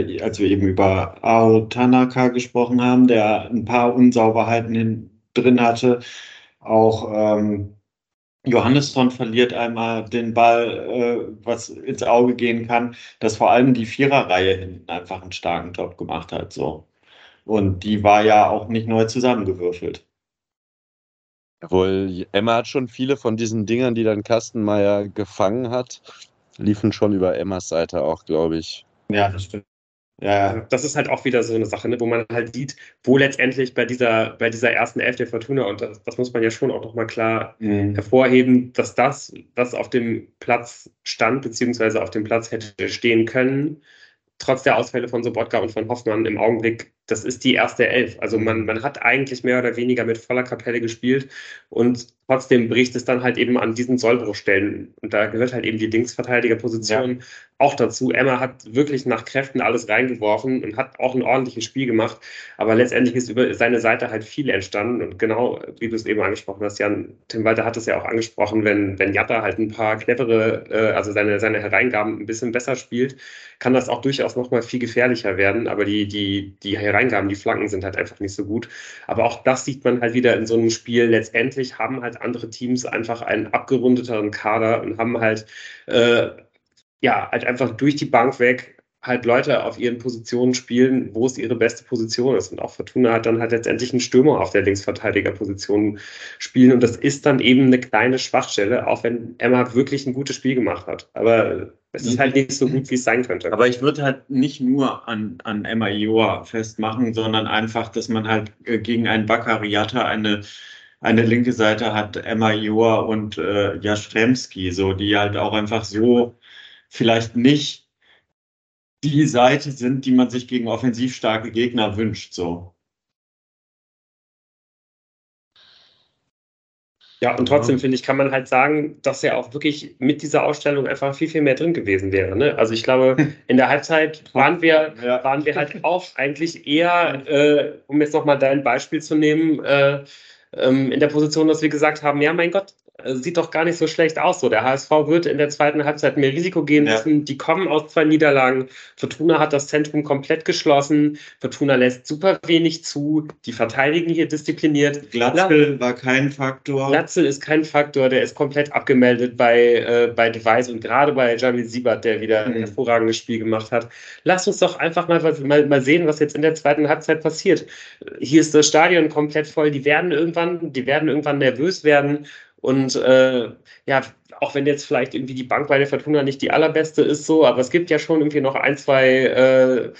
äh als wir eben über Ao Tanaka gesprochen haben, der ein paar Unsauberheiten drin hatte, auch ähm, Johannesson verliert einmal den Ball, äh, was ins Auge gehen kann, dass vor allem die Viererreihe hinten einfach einen starken Job gemacht hat. So. Und die war ja auch nicht neu zusammengewürfelt. Obwohl, Emma hat schon viele von diesen Dingern, die dann Kastenmeier gefangen hat, liefen schon über Emmas Seite auch, glaube ich. Ja, das stimmt. Ja, das ist halt auch wieder so eine Sache, ne, wo man halt sieht, wo letztendlich bei dieser, bei dieser ersten Elf der Fortuna, und das, das muss man ja schon auch nochmal klar mhm. hervorheben, dass das, was auf dem Platz stand, beziehungsweise auf dem Platz hätte stehen können, trotz der Ausfälle von Sobotka und von Hoffmann im Augenblick das ist die erste Elf. Also man, man hat eigentlich mehr oder weniger mit voller Kapelle gespielt und trotzdem bricht es dann halt eben an diesen Sollbruchstellen. Und da gehört halt eben die Linksverteidigerposition ja. auch dazu. Emma hat wirklich nach Kräften alles reingeworfen und hat auch ein ordentliches Spiel gemacht. Aber letztendlich ist über seine Seite halt viel entstanden. Und genau, wie du es eben angesprochen hast, Jan, Tim Walter hat es ja auch angesprochen, wenn, wenn Jatta halt ein paar clevere, äh, also seine, seine Hereingaben ein bisschen besser spielt, kann das auch durchaus nochmal viel gefährlicher werden. Aber die, die, die Hereingaben Hereingaben, die Flanken sind halt einfach nicht so gut. Aber auch das sieht man halt wieder in so einem Spiel. Letztendlich haben halt andere Teams einfach einen abgerundeteren Kader und haben halt, äh, ja, halt einfach durch die Bank weg halt Leute auf ihren Positionen spielen, wo es ihre beste Position ist. Und auch Fortuna hat dann halt letztendlich einen Stürmer auf der Linksverteidigerposition spielen. Und das ist dann eben eine kleine Schwachstelle, auch wenn Emma wirklich ein gutes Spiel gemacht hat. Aber es ist halt nicht so gut, wie es sein könnte. Aber ich würde halt nicht nur an, an Emma Ioa festmachen, sondern einfach, dass man halt äh, gegen einen Bakariata eine eine linke Seite hat Emma Joa und äh, Jastremski, so die halt auch einfach so vielleicht nicht die Seite sind, die man sich gegen offensiv starke Gegner wünscht. So. Ja, und trotzdem finde ich, kann man halt sagen, dass er auch wirklich mit dieser Ausstellung einfach viel, viel mehr drin gewesen wäre. Ne? Also ich glaube, in der Halbzeit waren wir, ja. waren wir halt auch eigentlich eher, äh, um jetzt nochmal dein Beispiel zu nehmen, äh, ähm, in der Position, dass wir gesagt haben, ja, mein Gott, sieht doch gar nicht so schlecht aus. So, der HSV wird in der zweiten Halbzeit mehr Risiko gehen müssen. Ja. Die kommen aus zwei Niederlagen. Fortuna hat das Zentrum komplett geschlossen. Fortuna lässt super wenig zu. Die verteidigen hier diszipliniert. Glatzel war kein Faktor. Glatzel ist kein Faktor. Der ist komplett abgemeldet bei, äh, bei Device und gerade bei Jamil Siebert, der wieder mhm. ein hervorragendes Spiel gemacht hat. Lass uns doch einfach mal, mal, mal sehen, was jetzt in der zweiten Halbzeit passiert. Hier ist das Stadion komplett voll. Die werden irgendwann, die werden irgendwann nervös werden. Und äh, ja, auch wenn jetzt vielleicht irgendwie die Bank bei der Fortuna nicht die allerbeste ist, so, aber es gibt ja schon irgendwie noch ein, zwei, äh,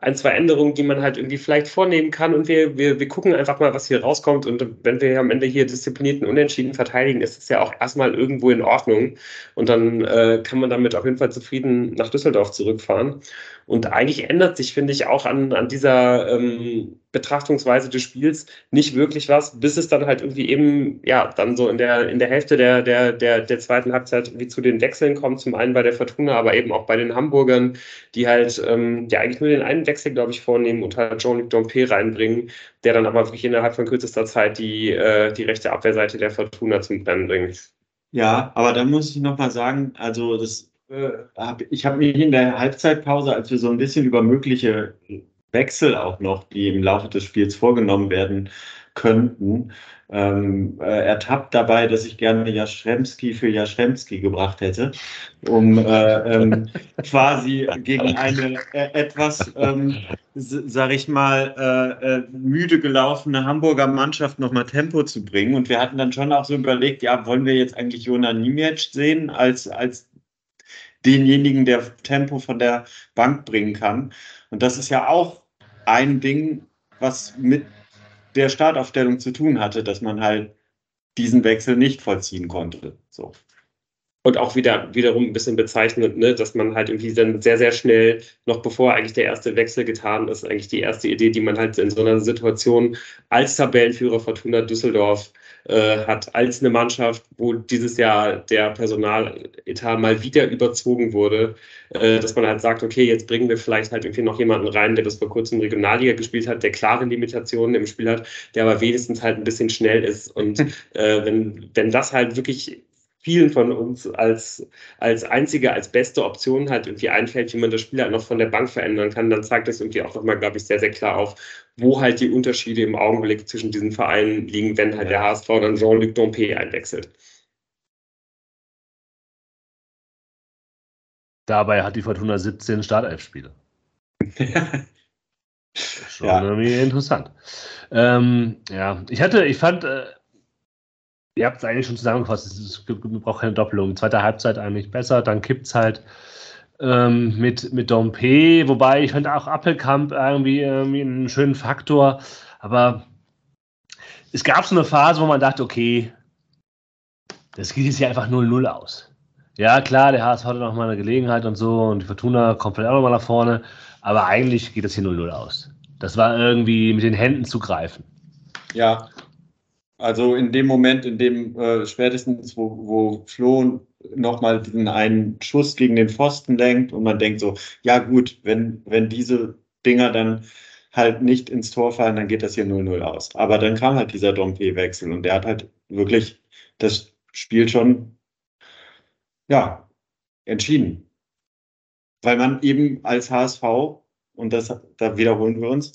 ein, zwei Änderungen, die man halt irgendwie vielleicht vornehmen kann. Und wir, wir, wir gucken einfach mal, was hier rauskommt. Und wenn wir am Ende hier disziplinierten Unentschieden verteidigen, ist es ja auch erstmal irgendwo in Ordnung. Und dann äh, kann man damit auf jeden Fall zufrieden nach Düsseldorf zurückfahren. Und eigentlich ändert sich, finde ich, auch an, an dieser ähm, Betrachtungsweise des Spiels nicht wirklich was, bis es dann halt irgendwie eben, ja, dann so in der, in der Hälfte der, der, der, der zweiten Halbzeit wie zu den Wechseln kommt. Zum einen bei der Fortuna, aber eben auch bei den Hamburgern, die halt ähm, ja eigentlich nur den einen Wechsel, glaube ich, vornehmen und halt Jean-Luc Dompe reinbringen, der dann aber wirklich innerhalb von kürzester Zeit die, äh, die rechte Abwehrseite der Fortuna zum Brennen bringt. Ja, aber da muss ich nochmal sagen, also das ich habe mich in der Halbzeitpause, als wir so ein bisschen über mögliche Wechsel auch noch, die im Laufe des Spiels vorgenommen werden könnten, ähm, äh, ertappt dabei, dass ich gerne Jaschremski für Jaschremski gebracht hätte, um äh, ähm, quasi gegen eine äh, etwas, ähm, sag ich mal, äh, äh, müde gelaufene Hamburger Mannschaft nochmal Tempo zu bringen. Und wir hatten dann schon auch so überlegt, ja, wollen wir jetzt eigentlich Jona Niemiec sehen als, als denjenigen, der Tempo von der Bank bringen kann. Und das ist ja auch ein Ding, was mit der Startaufstellung zu tun hatte, dass man halt diesen Wechsel nicht vollziehen konnte. So. Und auch wieder wiederum ein bisschen bezeichnend, ne, dass man halt irgendwie dann sehr, sehr schnell, noch bevor eigentlich der erste Wechsel getan ist, eigentlich die erste Idee, die man halt in so einer Situation als Tabellenführer Fortuna Düsseldorf äh, hat als eine Mannschaft, wo dieses Jahr der Personaletat mal wieder überzogen wurde, äh, dass man halt sagt, okay, jetzt bringen wir vielleicht halt irgendwie noch jemanden rein, der bis vor kurzem Regionalliga gespielt hat, der klare Limitationen im Spiel hat, der aber wenigstens halt ein bisschen schnell ist. Und äh, wenn, wenn das halt wirklich vielen von uns als, als einzige, als beste Option halt irgendwie einfällt, wie man das Spiel halt noch von der Bank verändern kann, dann zeigt das irgendwie auch nochmal, glaube ich, sehr, sehr klar auf, wo halt die Unterschiede im Augenblick zwischen diesen Vereinen liegen, wenn halt der HSV dann Jean-Luc Dompe einwechselt. Dabei hat die Fortuna 17 Startelf-Spiele. Schon ja. irgendwie interessant. Ähm, ja, ich hatte, ich fand, äh, ihr habt es eigentlich schon zusammengefasst, es braucht keine Doppelung. Zweite Halbzeit eigentlich besser, dann kippt es halt ähm, mit, mit Dompe, wobei ich fand auch Appelkamp irgendwie, irgendwie einen schönen Faktor, aber es gab so eine Phase, wo man dachte, okay, das geht jetzt hier einfach 0-0 aus. Ja, klar, der HSV hatte noch mal eine Gelegenheit und so und die Fortuna kommt vielleicht auch noch mal nach vorne, aber eigentlich geht das hier 0-0 aus. Das war irgendwie mit den Händen zu greifen. Ja, also in dem Moment, in dem äh, spätestens, wo, wo Flo nochmal diesen einen Schuss gegen den Pfosten lenkt und man denkt so, ja gut, wenn, wenn diese Dinger dann halt nicht ins Tor fallen, dann geht das hier 0-0 aus. Aber dann kam halt dieser Dompe-Wechsel und der hat halt wirklich das Spiel schon, ja, entschieden. Weil man eben als HSV, und das, da wiederholen wir uns,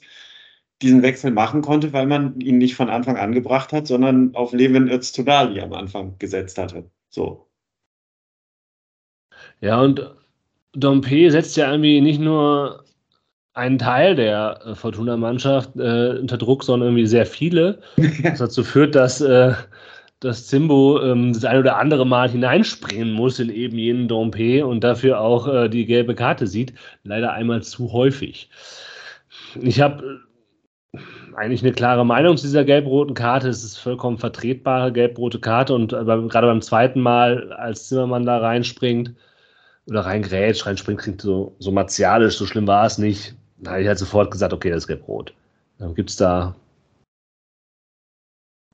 diesen Wechsel machen konnte, weil man ihn nicht von Anfang an gebracht hat, sondern auf Levin Öztudali am Anfang gesetzt hatte. So. Ja, und Dompe setzt ja irgendwie nicht nur einen Teil der äh, Fortuna-Mannschaft äh, unter Druck, sondern irgendwie sehr viele. Was dazu führt, dass, äh, dass Zimbo ähm, das ein oder andere Mal hineinspringen muss in eben jenen Dompe und dafür auch äh, die gelbe Karte sieht. Leider einmal zu häufig. Ich habe eigentlich eine klare Meinung zu dieser gelb-roten Karte. Es ist vollkommen vertretbare gelb-rote Karte und äh, gerade beim zweiten Mal, als Zimmermann da reinspringt oder reingrätscht, reinspringt, klingt so, so martialisch, so schlimm war es nicht. Da habe ich halt sofort gesagt, okay, das ist gelb-rot. Dann gibt es da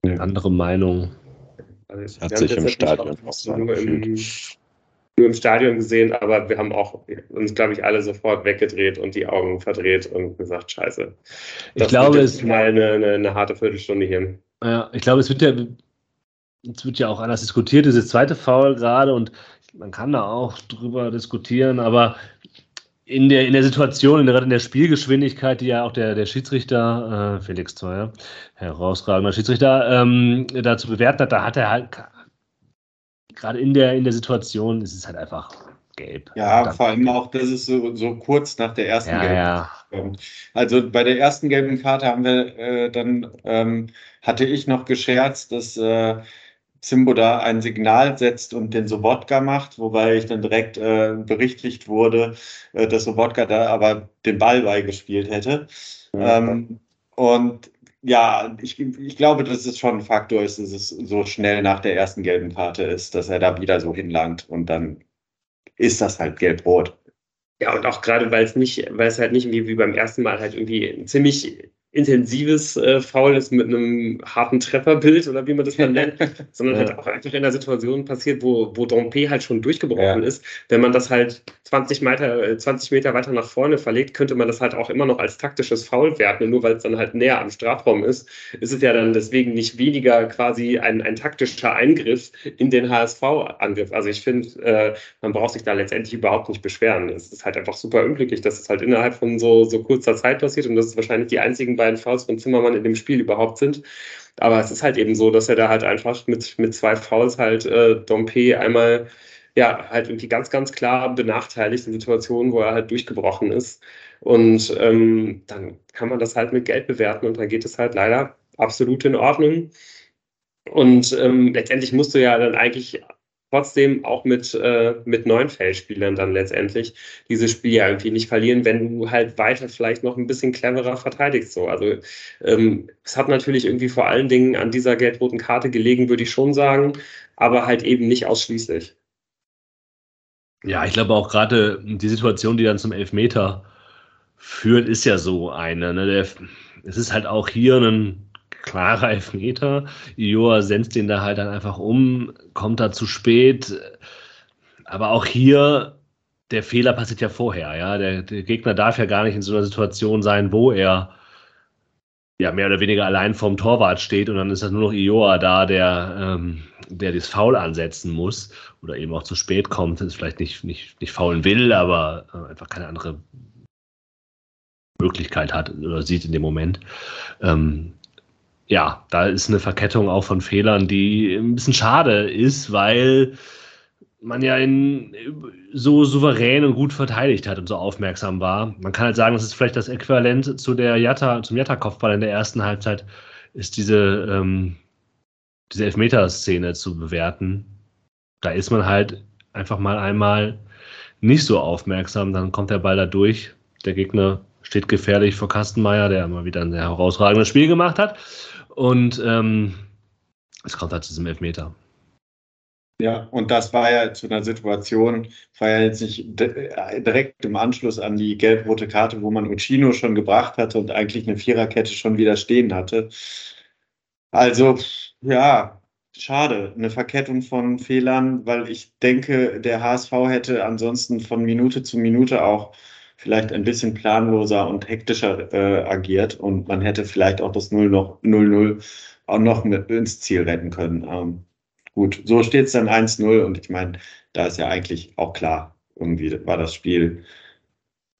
eine andere Meinung. Also, hat sich im Stadion auch so nur im Stadion gesehen, aber wir haben auch uns, glaube ich, alle sofort weggedreht und die Augen verdreht und gesagt, scheiße. ich glaube, es mal eine, eine, eine, harte Viertelstunde hier. Ja, ich glaube, es wird ja, es wird ja auch anders diskutiert, dieses zweite Foul gerade und man kann da auch drüber diskutieren, aber in der, in der Situation, gerade in der Spielgeschwindigkeit, die ja auch der, der Schiedsrichter, äh, Felix Zweier, herausragender Schiedsrichter, ähm, dazu bewertet hat, da hat er halt gerade in der, in der Situation ist es halt einfach gelb. Ja, vor allem auch, dass es so, so kurz nach der ersten ja, gelben ja. kommt. Also bei der ersten gelben Karte haben wir äh, dann, ähm, hatte ich noch gescherzt, dass äh, Zimbo da ein Signal setzt und den Sobotka macht, wobei ich dann direkt äh, berichtigt wurde, äh, dass Sobotka da aber den Ball beigespielt hätte. Ja. Ähm, und ja, ich, ich glaube, dass es schon ein Faktor ist, dass es so schnell nach der ersten gelben Karte ist, dass er da wieder so hinlangt und dann ist das halt gelb-rot. Ja, und auch gerade, weil es nicht, weil es halt nicht wie beim ersten Mal halt irgendwie ziemlich intensives äh, Foul ist mit einem harten Trefferbild oder wie man das dann nennt, sondern ja. halt auch einfach in der Situation passiert, wo, wo Dompe halt schon durchgebrochen ja. ist. Wenn man das halt 20 Meter, 20 Meter weiter nach vorne verlegt, könnte man das halt auch immer noch als taktisches Foul werten. Und nur weil es dann halt näher am Strafraum ist, ist es ja dann deswegen nicht weniger quasi ein, ein taktischer Eingriff in den HSV-Angriff. Also ich finde, äh, man braucht sich da letztendlich überhaupt nicht beschweren. Es ist halt einfach super unglücklich, dass es halt innerhalb von so, so kurzer Zeit passiert und das ist wahrscheinlich die einzigen beiden Fouls von Zimmermann in dem Spiel überhaupt sind. Aber es ist halt eben so, dass er da halt einfach mit, mit zwei Fouls halt äh, Dompe einmal ja halt irgendwie ganz, ganz klar benachteiligt in Situationen, wo er halt durchgebrochen ist. Und ähm, dann kann man das halt mit Geld bewerten und dann geht es halt leider absolut in Ordnung. Und ähm, letztendlich musst du ja dann eigentlich trotzdem auch mit, äh, mit neuen Feldspielern dann letztendlich dieses Spiel ja irgendwie nicht verlieren, wenn du halt weiter vielleicht noch ein bisschen cleverer verteidigst. So. Also ähm, es hat natürlich irgendwie vor allen Dingen an dieser gelb-roten Karte gelegen, würde ich schon sagen, aber halt eben nicht ausschließlich. Ja, ich glaube auch gerade die Situation, die dann zum Elfmeter führt, ist ja so eine. Ne? Der, es ist halt auch hier ein klarer Elfmeter. Joa senzt den da halt dann einfach um, kommt da zu spät. Aber auch hier, der Fehler passiert ja vorher, ja. Der, der Gegner darf ja gar nicht in so einer Situation sein, wo er ja mehr oder weniger allein vorm Torwart steht und dann ist das nur noch Ioa da, der, ähm, der das Foul ansetzen muss oder eben auch zu spät kommt, das vielleicht nicht, nicht, nicht faulen will, aber äh, einfach keine andere Möglichkeit hat oder sieht in dem Moment. Ähm, ja, da ist eine Verkettung auch von Fehlern, die ein bisschen schade ist, weil man ja in, so souverän und gut verteidigt hat und so aufmerksam war. Man kann halt sagen, das ist vielleicht das Äquivalent zu der Jatta, zum Jatta-Kopfball in der ersten Halbzeit, ist diese, ähm, diese Elfmeterszene zu bewerten. Da ist man halt einfach mal einmal nicht so aufmerksam, dann kommt der Ball da durch. Der Gegner steht gefährlich vor Kastenmeier, der mal wieder ein sehr herausragendes Spiel gemacht hat. Und ähm, es kommt halt zu diesem Elfmeter. Ja, und das war ja zu einer Situation, war ja jetzt nicht direkt im Anschluss an die gelb-rote Karte, wo man Uccino schon gebracht hatte und eigentlich eine Viererkette schon wieder stehen hatte. Also, ja, schade. Eine Verkettung von Fehlern, weil ich denke, der HSV hätte ansonsten von Minute zu Minute auch vielleicht ein bisschen planloser und hektischer äh, agiert und man hätte vielleicht auch das 0-0 auch noch mit ins Ziel retten können. Ähm, Gut, so steht es dann 1-0 und ich meine, da ist ja eigentlich auch klar, irgendwie war das Spiel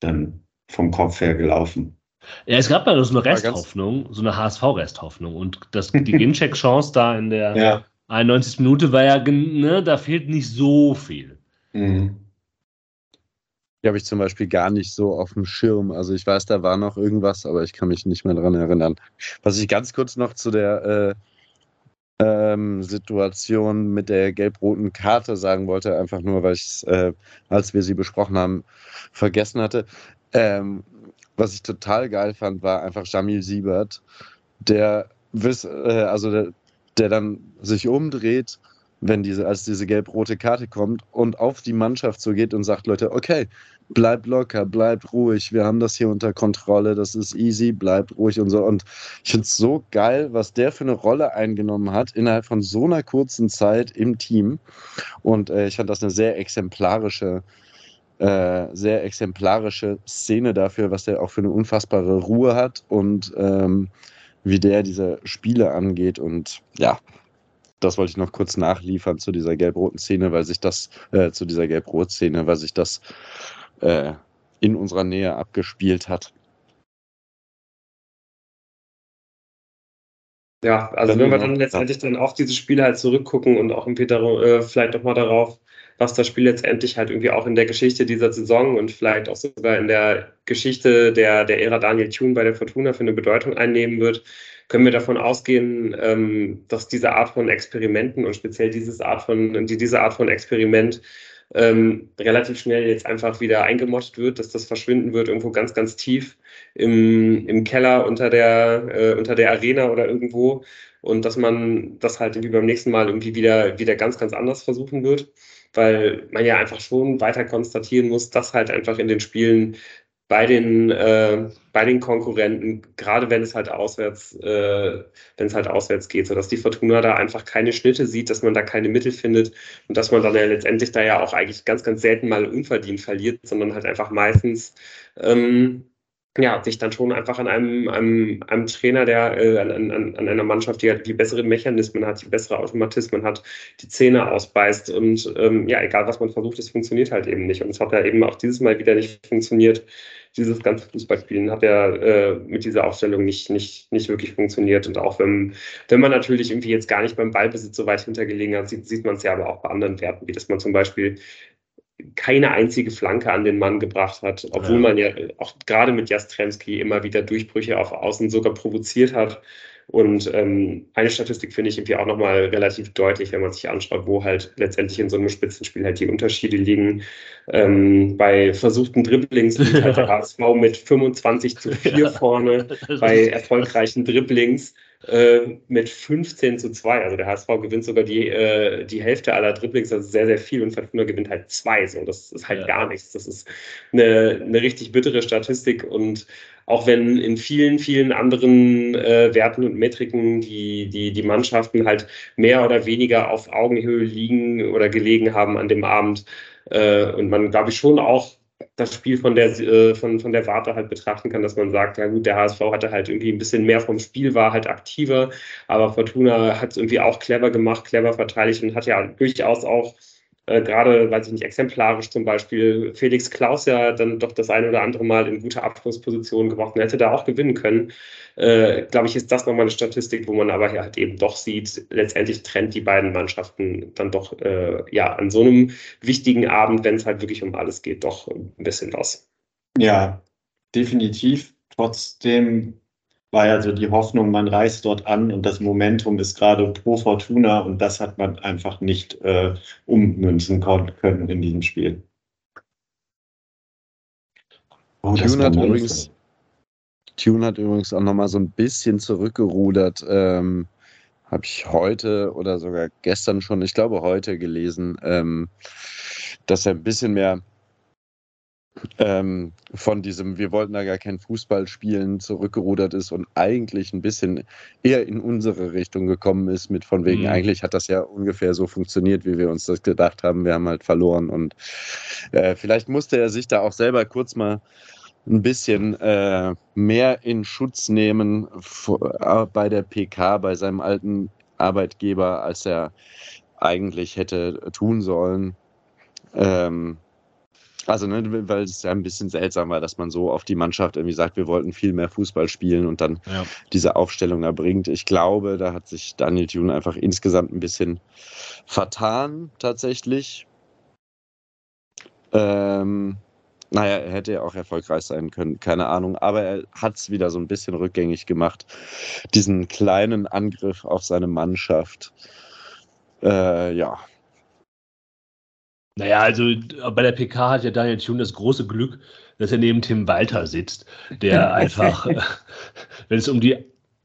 dann vom Kopf her gelaufen. Ja, es gab ja so eine Resthoffnung, so eine HSV-Resthoffnung. Und das, die Gincheck-Chance da in der ja. 91. Minute war ja, ne, da fehlt nicht so viel. Mhm. Die habe ich zum Beispiel gar nicht so auf dem Schirm. Also ich weiß, da war noch irgendwas, aber ich kann mich nicht mehr daran erinnern. Was ich ganz kurz noch zu der äh, ähm, Situation mit der gelb-roten Karte sagen wollte, einfach nur, weil ich es, äh, als wir sie besprochen haben, vergessen hatte. Ähm, was ich total geil fand, war einfach Jamil Siebert, der, äh, also der, der dann sich umdreht wenn diese, als diese gelb-rote Karte kommt und auf die Mannschaft so geht und sagt, Leute, okay, bleibt locker, bleibt ruhig, wir haben das hier unter Kontrolle, das ist easy, bleibt ruhig und so. Und ich finde es so geil, was der für eine Rolle eingenommen hat innerhalb von so einer kurzen Zeit im Team. Und äh, ich fand das eine sehr exemplarische, äh, sehr exemplarische Szene dafür, was der auch für eine unfassbare Ruhe hat und ähm, wie der diese Spiele angeht. Und ja, das wollte ich noch kurz nachliefern zu dieser gelb-roten Szene, weil sich das, äh, zu dieser gelb-rot Szene, weil sich das äh, in unserer Nähe abgespielt hat. Ja, also wenn wir dann letztendlich dann auf diese Spiele halt zurückgucken und auch im Peter äh, vielleicht nochmal darauf, was das Spiel letztendlich halt irgendwie auch in der Geschichte dieser Saison und vielleicht auch sogar in der Geschichte der, der Ära Daniel Thune bei der Fortuna für eine Bedeutung einnehmen wird, können wir davon ausgehen, ähm, dass diese Art von Experimenten und speziell dieses Art von, die, diese Art von Experiment ähm, relativ schnell jetzt einfach wieder eingemottet wird, dass das verschwinden wird irgendwo ganz, ganz tief im, im Keller unter der, äh, unter der Arena oder irgendwo und dass man das halt irgendwie beim nächsten Mal irgendwie wieder, wieder ganz, ganz anders versuchen wird, weil man ja einfach schon weiter konstatieren muss, dass halt einfach in den Spielen bei den, äh, bei den Konkurrenten, gerade wenn es halt auswärts, äh, wenn es halt auswärts geht, sodass die Fortuna da einfach keine Schnitte sieht, dass man da keine Mittel findet und dass man dann ja letztendlich da ja auch eigentlich ganz, ganz selten mal unverdient verliert, sondern halt einfach meistens ähm, ja, sich dann schon einfach an einem, einem, einem Trainer, der äh, an, an, an, einer Mannschaft, die halt die besseren Mechanismen hat, die bessere Automatismen hat, die Zähne ausbeißt und ähm, ja, egal was man versucht, es funktioniert halt eben nicht. Und es hat ja eben auch dieses Mal wieder nicht funktioniert dieses ganze Fußballspielen hat ja äh, mit dieser Aufstellung nicht, nicht, nicht wirklich funktioniert. Und auch wenn, wenn man natürlich irgendwie jetzt gar nicht beim Ballbesitz so weit hintergelegen hat, sieht, sieht man es ja aber auch bei anderen Werten, wie dass man zum Beispiel keine einzige Flanke an den Mann gebracht hat, obwohl ja. man ja auch gerade mit Jastremski immer wieder Durchbrüche auf Außen sogar provoziert hat. Und ähm, eine Statistik finde ich irgendwie auch nochmal relativ deutlich, wenn man sich anschaut, wo halt letztendlich in so einem Spitzenspiel halt die Unterschiede liegen. Ähm, bei versuchten Dribblings liegt halt der HSV mit 25 zu 4 ja. vorne, bei erfolgreichen Dribblings äh, mit 15 zu 2. Also der HSV gewinnt sogar die, äh, die Hälfte aller Dribblings, ist sehr, sehr viel und Fortuna gewinnt halt zwei. So, das ist halt ja. gar nichts. Das ist eine, eine richtig bittere Statistik und auch wenn in vielen, vielen anderen äh, Werten und Metriken die, die, die Mannschaften halt mehr oder weniger auf Augenhöhe liegen oder gelegen haben an dem Abend. Äh, und man, glaube ich, schon auch das Spiel von der, äh, von, von der Warte halt betrachten kann, dass man sagt, ja gut, der HSV hatte halt irgendwie ein bisschen mehr vom Spiel, war halt aktiver, aber Fortuna hat es irgendwie auch clever gemacht, clever verteidigt und hat ja durchaus auch äh, gerade, weiß ich nicht, exemplarisch zum Beispiel Felix Klaus ja dann doch das eine oder andere Mal in gute Abschlusspositionen gebracht und hätte da auch gewinnen können. Äh, Glaube ich, ist das nochmal eine Statistik, wo man aber halt eben doch sieht, letztendlich trennt die beiden Mannschaften dann doch äh, ja an so einem wichtigen Abend, wenn es halt wirklich um alles geht, doch ein bisschen aus. Ja, definitiv. Trotzdem war ja so die Hoffnung, man reist dort an und das Momentum ist gerade pro Fortuna und das hat man einfach nicht äh, ummünzen können in diesem Spiel. Oh, Tune, hat übrigens, Tune hat übrigens auch nochmal so ein bisschen zurückgerudert. Ähm, Habe ich heute oder sogar gestern schon, ich glaube heute gelesen, ähm, dass er ein bisschen mehr ähm, von diesem, wir wollten da gar kein Fußball spielen, zurückgerudert ist und eigentlich ein bisschen eher in unsere Richtung gekommen ist, mit von wegen, mhm. eigentlich hat das ja ungefähr so funktioniert, wie wir uns das gedacht haben. Wir haben halt verloren und äh, vielleicht musste er sich da auch selber kurz mal ein bisschen äh, mehr in Schutz nehmen äh, bei der PK, bei seinem alten Arbeitgeber, als er eigentlich hätte tun sollen. Ähm, also, ne, weil es ja ein bisschen seltsam war, dass man so auf die Mannschaft irgendwie sagt, wir wollten viel mehr Fußball spielen und dann ja. diese Aufstellung erbringt. Ich glaube, da hat sich Daniel Thune einfach insgesamt ein bisschen vertan, tatsächlich. Ähm, naja, er hätte ja auch erfolgreich sein können, keine Ahnung. Aber er hat es wieder so ein bisschen rückgängig gemacht. Diesen kleinen Angriff auf seine Mannschaft. Äh, ja, naja, also bei der PK hat ja Daniel Thune das große Glück, dass er neben Tim Walter sitzt, der einfach, wenn es um die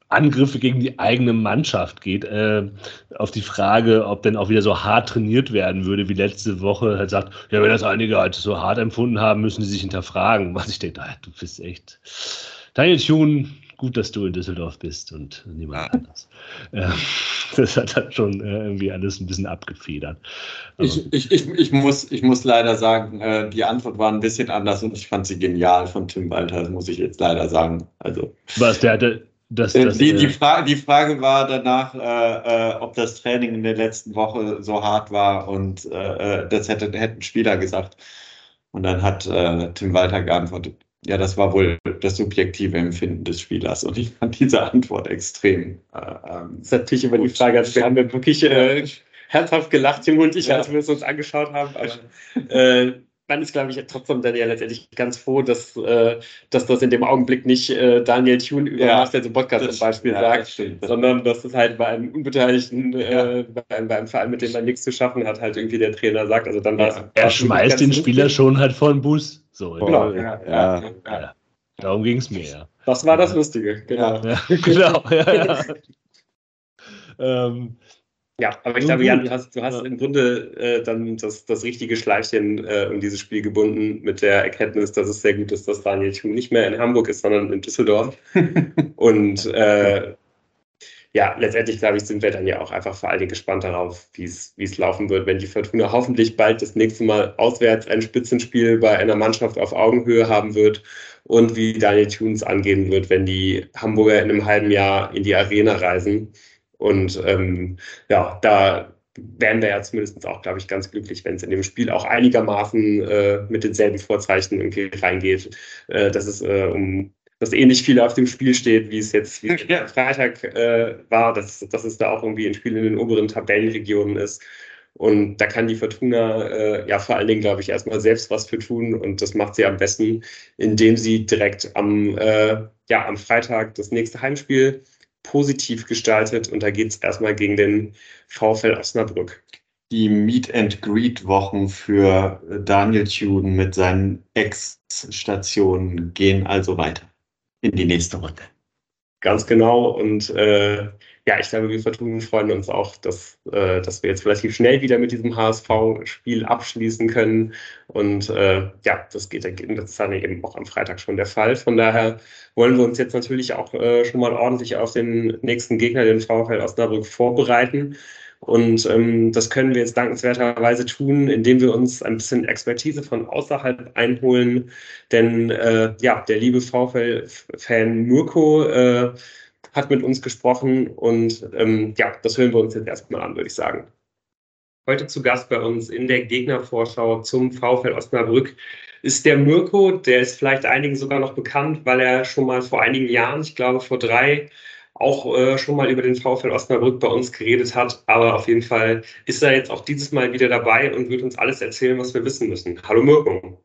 Angriffe gegen die eigene Mannschaft geht, äh, auf die Frage, ob denn auch wieder so hart trainiert werden würde wie letzte Woche, hat sagt, ja, wenn das einige halt so hart empfunden haben, müssen sie sich hinterfragen. Was ich denke, du bist echt. Daniel Thune gut, dass du in Düsseldorf bist und niemand anders. Äh, das hat dann schon äh, irgendwie alles ein bisschen abgefedert. Ich, ich, ich, ich, muss, ich muss leider sagen, äh, die Antwort war ein bisschen anders und ich fand sie genial von Tim Walter, das muss ich jetzt leider sagen. Also, Was, der hatte. Das, das, die, die, Frage, die Frage war danach, äh, äh, ob das Training in der letzten Woche so hart war und äh, das hätte, hätten Spieler gesagt. Und dann hat Tim Walter geantwortet, ja, das war wohl das subjektive Empfinden des Spielers und ich fand diese Antwort extrem. Äh, ähm, das ist natürlich immer die Frage, also wir haben ja wirklich äh, herzhaft gelacht, Tim und ich, ja. als wir es uns angeschaut haben, aber äh, man ist, glaube ich, trotzdem dann ja letztendlich ganz froh, dass, äh, dass das in dem Augenblick nicht äh, Daniel Thune über ja, Masters im Podcast zum Beispiel ja, sagt, das stimmt, sondern dass es halt bei einem Unbeteiligten, äh, ja. bei, einem, bei, einem, Verein, mit dem man nichts zu schaffen hat, halt irgendwie der Trainer sagt. Also dann ja, er schmeißt den Spieler schon halt vor den Bus. So, genau, ja, ja, ja. Darum ging es mir, ja. Das war das Lustige, genau. genau, ja, ja. ähm, ja, aber ich glaube, Jan, du hast, du hast ja. im Grunde äh, dann das, das richtige Schleifchen äh, um dieses Spiel gebunden mit der Erkenntnis, dass es sehr gut ist, dass Daniel Thun nicht mehr in Hamburg ist, sondern in Düsseldorf. Und äh, ja, letztendlich, glaube ich, sind wir dann ja auch einfach vor allen Dingen gespannt darauf, wie es laufen wird, wenn die Fortuna hoffentlich bald das nächste Mal auswärts ein Spitzenspiel bei einer Mannschaft auf Augenhöhe haben wird und wie Daniel Thuns angehen wird, wenn die Hamburger in einem halben Jahr in die Arena reisen und ähm, ja, da wären wir ja zumindest auch, glaube ich, ganz glücklich, wenn es in dem Spiel auch einigermaßen äh, mit denselben Vorzeichen irgendwie reingeht, äh, dass es äh, um dass nicht viel auf dem Spiel steht, wie es jetzt wie ja. Freitag äh, war, dass, dass es da auch irgendwie ein Spiel in den oberen Tabellenregionen ist. Und da kann die Fortuna äh, ja vor allen Dingen, glaube ich, erstmal selbst was für tun. Und das macht sie am besten, indem sie direkt am, äh, ja, am Freitag das nächste Heimspiel positiv gestaltet und da geht es erstmal gegen den VfL Osnabrück. Die Meet and Greet Wochen für Daniel Thune mit seinen Ex-Stationen gehen also weiter in die nächste Runde. Ganz genau und äh, ja, ich glaube, wir Fortuna freuen uns auch, dass, äh, dass wir jetzt relativ schnell wieder mit diesem HSV-Spiel abschließen können. Und äh, ja, das geht das ist dann eben auch am Freitag schon der Fall. Von daher wollen wir uns jetzt natürlich auch äh, schon mal ordentlich auf den nächsten Gegner, den VfL Osnabrück, vorbereiten. Und ähm, das können wir jetzt dankenswerterweise tun, indem wir uns ein bisschen Expertise von außerhalb einholen. Denn äh, ja, der liebe VfL-Fan Mirko äh, hat mit uns gesprochen und ähm, ja, das hören wir uns jetzt erstmal an, würde ich sagen. Heute zu Gast bei uns in der Gegnervorschau zum VfL Osnabrück ist der Mirko, der ist vielleicht einigen sogar noch bekannt, weil er schon mal vor einigen Jahren, ich glaube vor drei, auch äh, schon mal über den VfL Osnabrück bei uns geredet hat. Aber auf jeden Fall ist er jetzt auch dieses Mal wieder dabei und wird uns alles erzählen, was wir wissen müssen. Hallo Mirko.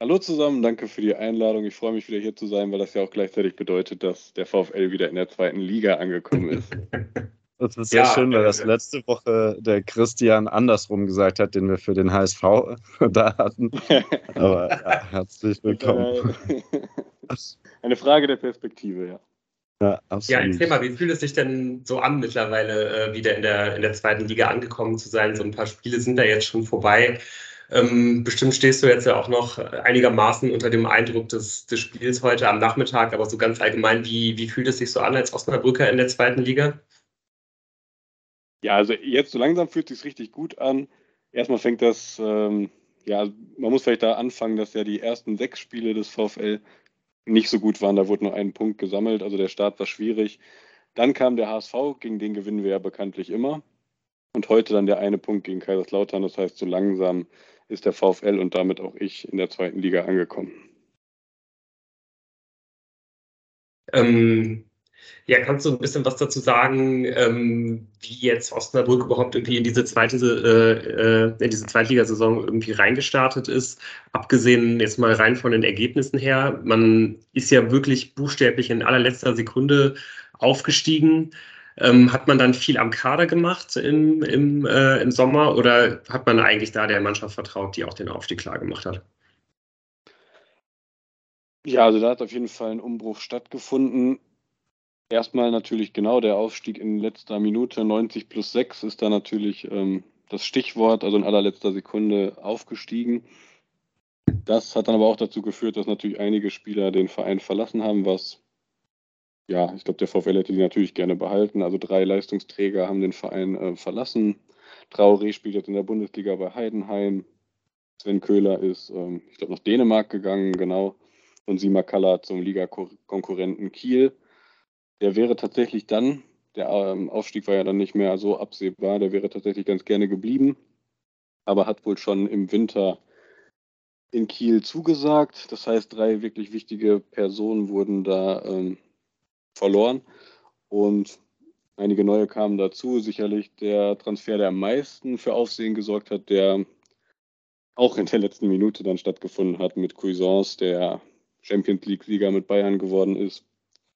Hallo zusammen, danke für die Einladung. Ich freue mich wieder hier zu sein, weil das ja auch gleichzeitig bedeutet, dass der VfL wieder in der zweiten Liga angekommen ist. Das ist sehr ja, schön, weil das letzte Woche der Christian andersrum gesagt hat, den wir für den HSV da hatten. Aber ja, herzlich willkommen. Eine Frage der Perspektive, ja. Ja, absolut. Ja, erzähl mal, wie fühlt es sich denn so an, mittlerweile äh, wieder in der, in der zweiten Liga angekommen zu sein? So ein paar Spiele sind da jetzt schon vorbei. Ähm, bestimmt stehst du jetzt ja auch noch einigermaßen unter dem Eindruck des, des Spiels heute am Nachmittag, aber so ganz allgemein, wie, wie fühlt es sich so an als Osnabrücker in der zweiten Liga? Ja, also jetzt so langsam fühlt es sich richtig gut an. Erstmal fängt das, ähm, ja, man muss vielleicht da anfangen, dass ja die ersten sechs Spiele des VfL nicht so gut waren. Da wurde nur ein Punkt gesammelt, also der Start war schwierig. Dann kam der HSV, gegen den gewinnen wir ja bekanntlich immer. Und heute dann der eine Punkt gegen Kaiserslautern. Das heißt, so langsam ist der VfL und damit auch ich in der zweiten Liga angekommen. Ähm, ja, kannst du ein bisschen was dazu sagen, ähm, wie jetzt Osnabrück überhaupt irgendwie in diese zweite, äh, äh, in diese Zweitligasaison irgendwie reingestartet ist? Abgesehen jetzt mal rein von den Ergebnissen her. Man ist ja wirklich buchstäblich in allerletzter Sekunde aufgestiegen. Ähm, hat man dann viel am Kader gemacht im, im, äh, im Sommer oder hat man eigentlich da der Mannschaft vertraut, die auch den Aufstieg klar gemacht hat? Ja, also da hat auf jeden Fall ein Umbruch stattgefunden. Erstmal natürlich genau der Aufstieg in letzter Minute, 90 plus 6 ist da natürlich ähm, das Stichwort, also in allerletzter Sekunde aufgestiegen. Das hat dann aber auch dazu geführt, dass natürlich einige Spieler den Verein verlassen haben, was ja, ich glaube, der VfL hätte die natürlich gerne behalten. Also drei Leistungsträger haben den Verein äh, verlassen. Traoré spielt jetzt in der Bundesliga bei Heidenheim. Sven Köhler ist, ähm, ich glaube, nach Dänemark gegangen, genau. Und Sima Kalla zum Liga-Konkurrenten Kiel. Der wäre tatsächlich dann, der ähm, Aufstieg war ja dann nicht mehr so absehbar, der wäre tatsächlich ganz gerne geblieben, aber hat wohl schon im Winter in Kiel zugesagt. Das heißt, drei wirklich wichtige Personen wurden da ähm, verloren. Und einige neue kamen dazu. Sicherlich der Transfer, der am meisten für Aufsehen gesorgt hat, der auch in der letzten Minute dann stattgefunden hat mit Cuisance, der Champions League-Sieger mit Bayern geworden ist.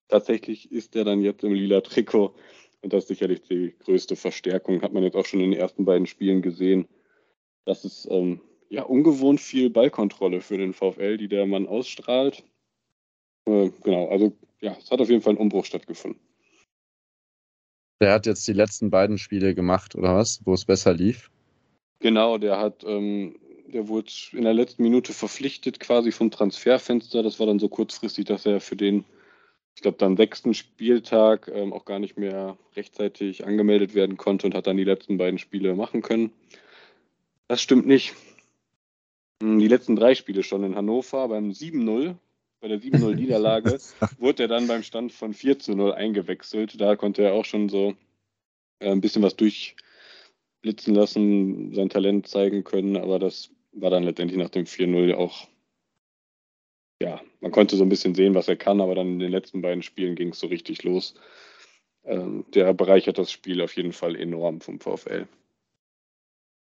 Tatsächlich ist er dann jetzt im lila Trikot und das ist sicherlich die größte Verstärkung. Hat man jetzt auch schon in den ersten beiden Spielen gesehen. Das ist ähm, ja ungewohnt viel Ballkontrolle für den VfL, die der Mann ausstrahlt. Äh, genau, also ja, es hat auf jeden Fall ein Umbruch stattgefunden. Der hat jetzt die letzten beiden Spiele gemacht, oder was? Wo es besser lief? Genau, der hat, ähm, der wurde in der letzten Minute verpflichtet, quasi vom Transferfenster. Das war dann so kurzfristig, dass er für den, ich glaube, dann sechsten Spieltag ähm, auch gar nicht mehr rechtzeitig angemeldet werden konnte und hat dann die letzten beiden Spiele machen können. Das stimmt nicht. Hm, die letzten drei Spiele schon in Hannover beim 7-0 bei der 7-0-Niederlage wurde er dann beim Stand von 4 zu 0 eingewechselt. Da konnte er auch schon so äh, ein bisschen was durchblitzen lassen, sein Talent zeigen können, aber das war dann letztendlich nach dem 4-0 auch, ja, man konnte so ein bisschen sehen, was er kann, aber dann in den letzten beiden Spielen ging es so richtig los. Ähm, der bereichert das Spiel auf jeden Fall enorm vom VfL.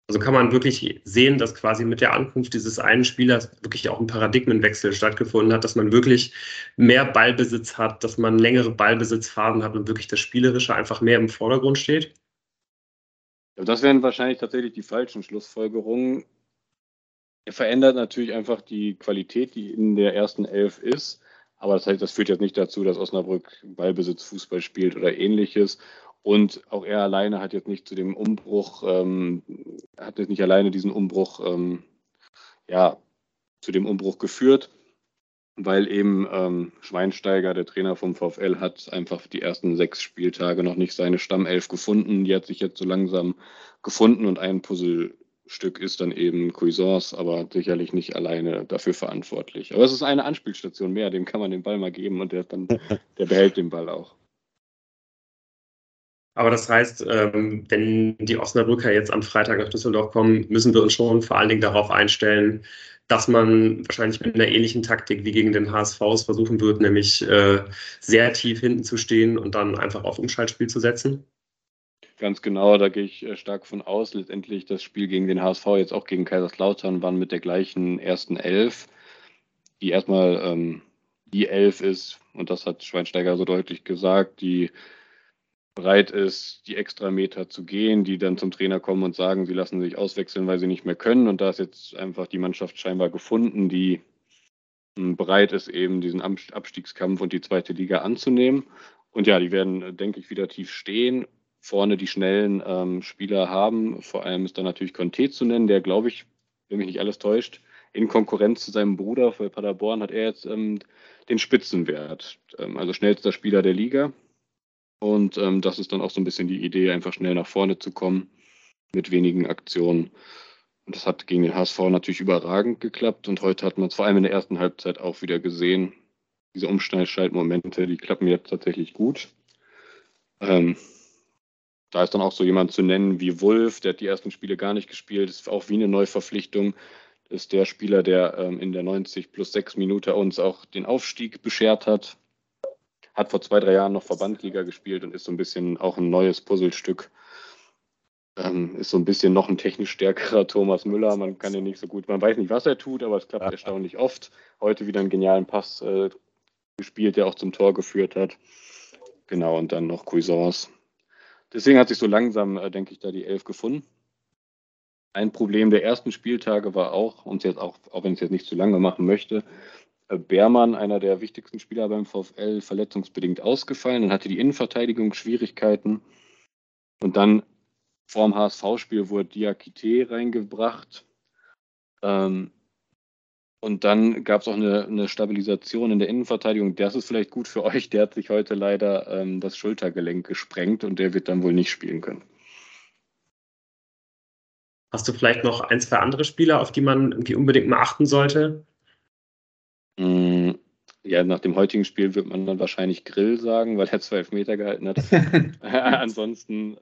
Also kann man wirklich sehen, dass quasi mit der Ankunft dieses einen Spielers wirklich auch ein Paradigmenwechsel stattgefunden hat, dass man wirklich mehr Ballbesitz hat, dass man längere Ballbesitzphasen hat und wirklich das Spielerische einfach mehr im Vordergrund steht? Das wären wahrscheinlich tatsächlich die falschen Schlussfolgerungen. Er verändert natürlich einfach die Qualität, die in der ersten Elf ist. Aber das, heißt, das führt jetzt nicht dazu, dass Osnabrück Ballbesitz Fußball spielt oder ähnliches. Und auch er alleine hat jetzt nicht zu dem Umbruch, ähm, hat jetzt nicht alleine diesen Umbruch, ähm, ja, zu dem Umbruch geführt, weil eben ähm, Schweinsteiger, der Trainer vom VfL, hat einfach die ersten sechs Spieltage noch nicht seine Stammelf gefunden. Die hat sich jetzt so langsam gefunden und ein Puzzlestück ist dann eben Cuisance, aber sicherlich nicht alleine dafür verantwortlich. Aber es ist eine Anspielstation mehr, dem kann man den Ball mal geben und der, dann, der behält den Ball auch. Aber das heißt, ähm, wenn die Osnabrücker jetzt am Freitag nach Düsseldorf kommen, müssen wir uns schon vor allen Dingen darauf einstellen, dass man wahrscheinlich mit einer ähnlichen Taktik wie gegen den HSV versuchen wird, nämlich äh, sehr tief hinten zu stehen und dann einfach auf Umschaltspiel zu setzen. Ganz genau, da gehe ich äh, stark von aus. Letztendlich das Spiel gegen den HSV, jetzt auch gegen Kaiserslautern, waren mit der gleichen ersten Elf. die erstmal ähm, die Elf ist, und das hat Schweinsteiger so deutlich gesagt, die bereit ist, die extra Meter zu gehen, die dann zum Trainer kommen und sagen, sie lassen sich auswechseln, weil sie nicht mehr können. Und da ist jetzt einfach die Mannschaft scheinbar gefunden, die hm, bereit ist, eben diesen Abstiegskampf und die zweite Liga anzunehmen. Und ja, die werden, denke ich, wieder tief stehen, vorne die schnellen ähm, Spieler haben. Vor allem ist da natürlich Conte zu nennen, der, glaube ich, wenn mich nicht alles täuscht, in Konkurrenz zu seinem Bruder für Paderborn hat er jetzt ähm, den Spitzenwert. Ähm, also schnellster Spieler der Liga. Und ähm, das ist dann auch so ein bisschen die Idee, einfach schnell nach vorne zu kommen mit wenigen Aktionen. Und das hat gegen den HSV natürlich überragend geklappt. Und heute hat man es vor allem in der ersten Halbzeit auch wieder gesehen. Diese Umschneidschaltmomente, die klappen jetzt tatsächlich gut. Ähm, da ist dann auch so jemand zu nennen wie Wolf, der hat die ersten Spiele gar nicht gespielt, ist auch wie eine Neuverpflichtung. Ist der Spieler, der ähm, in der 90 plus 6 Minute uns auch den Aufstieg beschert hat hat vor zwei, drei Jahren noch Verbandliga gespielt und ist so ein bisschen auch ein neues Puzzlestück. Ähm, ist so ein bisschen noch ein technisch stärkerer Thomas Müller. Man kann ihn nicht so gut, man weiß nicht, was er tut, aber es klappt ja. erstaunlich oft. Heute wieder einen genialen Pass äh, gespielt, der auch zum Tor geführt hat. Genau, und dann noch Cuisance. Deswegen hat sich so langsam, äh, denke ich, da die Elf gefunden. Ein Problem der ersten Spieltage war auch, und jetzt auch, auch wenn ich es jetzt nicht zu lange machen möchte, Beermann, einer der wichtigsten Spieler beim VfL, verletzungsbedingt ausgefallen. Dann hatte die Innenverteidigung Schwierigkeiten. Und dann vor dem HSV-Spiel wurde Diakite reingebracht. Ähm, und dann gab es auch eine, eine, Stabilisation in der Innenverteidigung. Das ist vielleicht gut für euch. Der hat sich heute leider ähm, das Schultergelenk gesprengt und der wird dann wohl nicht spielen können. Hast du vielleicht noch ein, zwei andere Spieler, auf die man irgendwie unbedingt mal achten sollte? Mm, ja, nach dem heutigen Spiel wird man dann wahrscheinlich Grill sagen, weil er zwölf Meter gehalten hat. Ansonsten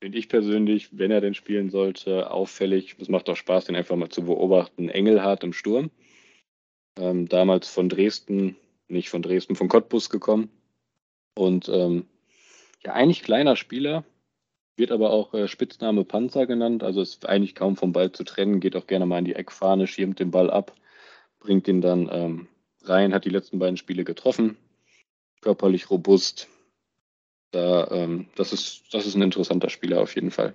finde ich persönlich, wenn er denn spielen sollte, auffällig. Es macht auch Spaß, den einfach mal zu beobachten. Engelhardt im Sturm. Ähm, damals von Dresden, nicht von Dresden, von Cottbus gekommen. Und ähm, ja, eigentlich kleiner Spieler, wird aber auch äh, Spitzname Panzer genannt. Also ist eigentlich kaum vom Ball zu trennen, geht auch gerne mal in die Eckfahne, schirmt den Ball ab, bringt ihn dann ähm, Rhein hat die letzten beiden Spiele getroffen, körperlich robust. Da, ähm, das, ist, das ist ein interessanter Spieler auf jeden Fall.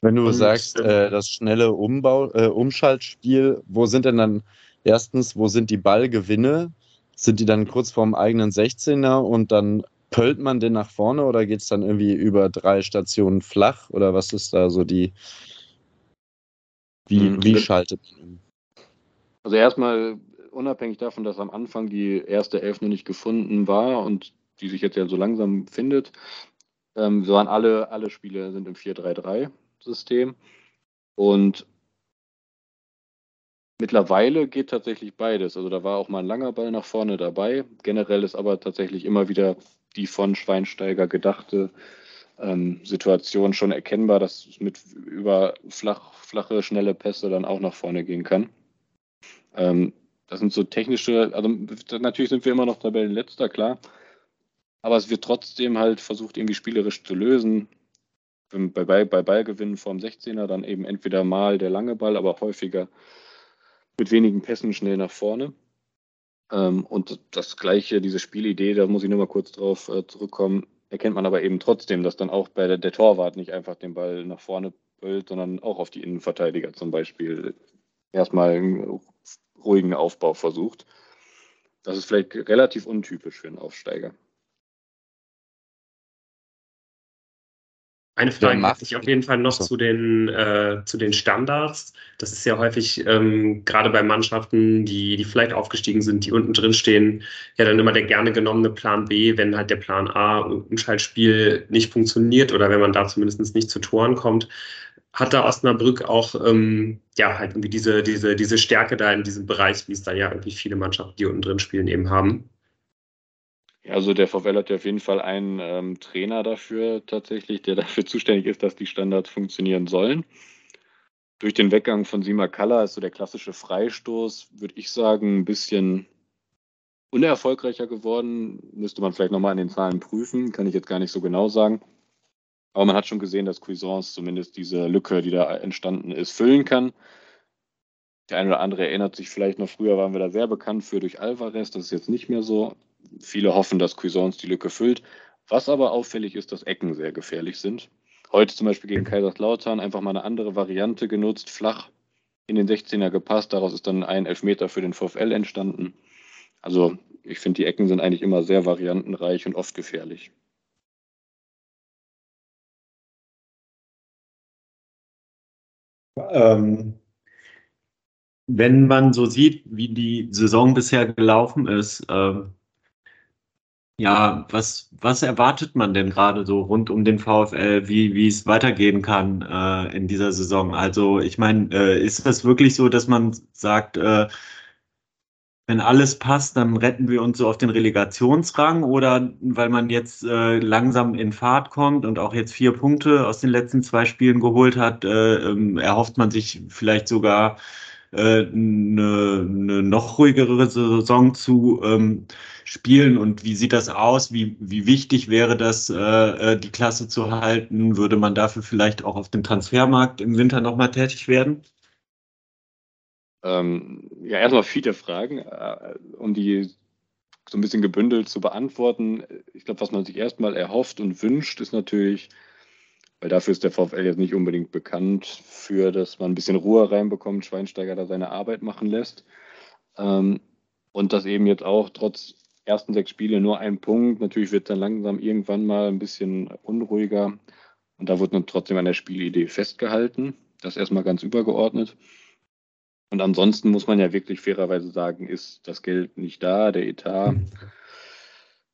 Wenn du Und, sagst, äh, das schnelle Umbau, äh, Umschaltspiel, wo sind denn dann erstens, wo sind die Ballgewinne? Sind die dann kurz vorm eigenen 16er und dann pöllt man den nach vorne oder geht es dann irgendwie über drei Stationen flach? Oder was ist da so die, wie, mhm. wie schaltet man um? Also erstmal unabhängig davon, dass am Anfang die erste Elf noch nicht gefunden war und die sich jetzt ja so langsam findet, ähm, waren alle, alle Spiele sind im 4-3-3-System. Und mittlerweile geht tatsächlich beides. Also da war auch mal ein langer Ball nach vorne dabei. Generell ist aber tatsächlich immer wieder die von Schweinsteiger gedachte ähm, Situation schon erkennbar, dass es mit über flach, flache, schnelle Pässe dann auch nach vorne gehen kann. Ähm, das sind so technische, also natürlich sind wir immer noch Tabellenletzter, klar. Aber es wird trotzdem halt versucht, irgendwie spielerisch zu lösen. Bei, bei, bei Ballgewinnen vorm 16er dann eben entweder mal der lange Ball, aber häufiger mit wenigen Pässen schnell nach vorne. Ähm, und das gleiche, diese Spielidee, da muss ich nur mal kurz drauf äh, zurückkommen, erkennt man aber eben trotzdem, dass dann auch bei der, der Torwart nicht einfach den Ball nach vorne böllt, sondern auch auf die Innenverteidiger zum Beispiel erstmal ruhigen Aufbau versucht. Das ist vielleicht relativ untypisch für einen Aufsteiger. Eine Frage ja, ich auf jeden Fall noch so. zu, den, äh, zu den Standards. Das ist ja häufig ähm, gerade bei Mannschaften, die, die vielleicht aufgestiegen sind, die unten drin stehen, ja dann immer der gerne genommene Plan B, wenn halt der Plan A Umschaltspiel nicht funktioniert oder wenn man da zumindest nicht zu Toren kommt hat da Osnabrück auch ähm, ja halt irgendwie diese, diese, diese Stärke da in diesem Bereich, wie es da ja irgendwie viele Mannschaften, die unten drin spielen, eben haben. Also der VfL hat ja auf jeden Fall einen ähm, Trainer dafür tatsächlich, der dafür zuständig ist, dass die Standards funktionieren sollen. Durch den Weggang von Sima Kalla ist so der klassische Freistoß, würde ich sagen, ein bisschen unerfolgreicher geworden. Müsste man vielleicht nochmal an den Zahlen prüfen, kann ich jetzt gar nicht so genau sagen. Aber man hat schon gesehen, dass Cuisance zumindest diese Lücke, die da entstanden ist, füllen kann. Der eine oder andere erinnert sich vielleicht noch, früher waren wir da sehr bekannt für durch Alvarez, das ist jetzt nicht mehr so. Viele hoffen, dass Cuisance die Lücke füllt. Was aber auffällig ist, dass Ecken sehr gefährlich sind. Heute zum Beispiel gegen Kaiserslautern einfach mal eine andere Variante genutzt, flach in den 16er gepasst. Daraus ist dann ein Elfmeter für den VfL entstanden. Also ich finde, die Ecken sind eigentlich immer sehr variantenreich und oft gefährlich. Ähm, wenn man so sieht, wie die Saison bisher gelaufen ist, ähm, ja, was, was erwartet man denn gerade so rund um den VfL, wie, wie es weitergehen kann äh, in dieser Saison? Also ich meine, äh, ist das wirklich so, dass man sagt, äh, wenn alles passt, dann retten wir uns so auf den Relegationsrang oder weil man jetzt äh, langsam in Fahrt kommt und auch jetzt vier Punkte aus den letzten zwei Spielen geholt hat, äh, ähm, erhofft man sich vielleicht sogar äh, eine, eine noch ruhigere Saison zu ähm, spielen und wie sieht das aus? Wie, wie wichtig wäre das, äh, äh, die Klasse zu halten? Würde man dafür vielleicht auch auf dem Transfermarkt im Winter nochmal tätig werden? Ähm, ja, erstmal viele Fragen, äh, um die so ein bisschen gebündelt zu beantworten. Ich glaube, was man sich erstmal erhofft und wünscht, ist natürlich, weil dafür ist der VfL jetzt nicht unbedingt bekannt, für dass man ein bisschen Ruhe reinbekommt, Schweinsteiger da seine Arbeit machen lässt. Ähm, und dass eben jetzt auch trotz ersten sechs Spiele nur ein Punkt. Natürlich wird dann langsam irgendwann mal ein bisschen unruhiger. Und da wird dann trotzdem an der Spielidee festgehalten. Das erstmal ganz übergeordnet. Und ansonsten muss man ja wirklich fairerweise sagen, ist das Geld nicht da, der Etat.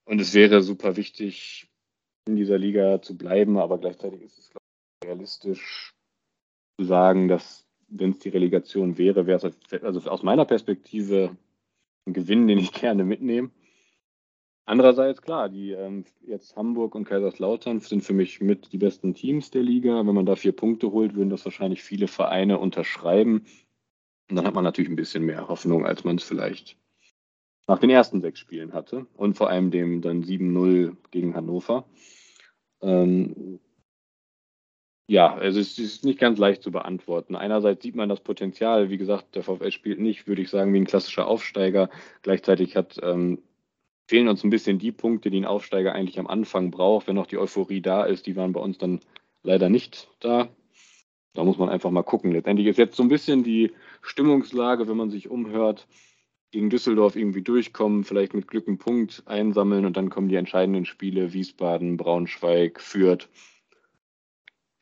Und es wäre super wichtig, in dieser Liga zu bleiben, aber gleichzeitig ist es ich, realistisch zu sagen, dass wenn es die Relegation wäre, wäre es also aus meiner Perspektive ein Gewinn, den ich gerne mitnehme. Andererseits, klar, die ähm, jetzt Hamburg und Kaiserslautern sind für mich mit die besten Teams der Liga. Wenn man da vier Punkte holt, würden das wahrscheinlich viele Vereine unterschreiben. Und dann hat man natürlich ein bisschen mehr Hoffnung, als man es vielleicht nach den ersten sechs Spielen hatte. Und vor allem dem dann 7-0 gegen Hannover. Ähm, ja, also es ist nicht ganz leicht zu beantworten. Einerseits sieht man das Potenzial. Wie gesagt, der VfL spielt nicht, würde ich sagen, wie ein klassischer Aufsteiger. Gleichzeitig hat ähm, fehlen uns ein bisschen die Punkte, die ein Aufsteiger eigentlich am Anfang braucht. Wenn noch die Euphorie da ist, die waren bei uns dann leider nicht da. Da muss man einfach mal gucken. Letztendlich ist jetzt so ein bisschen die Stimmungslage, wenn man sich umhört, gegen Düsseldorf irgendwie durchkommen, vielleicht mit Glück einen Punkt einsammeln und dann kommen die entscheidenden Spiele Wiesbaden, Braunschweig, Fürth.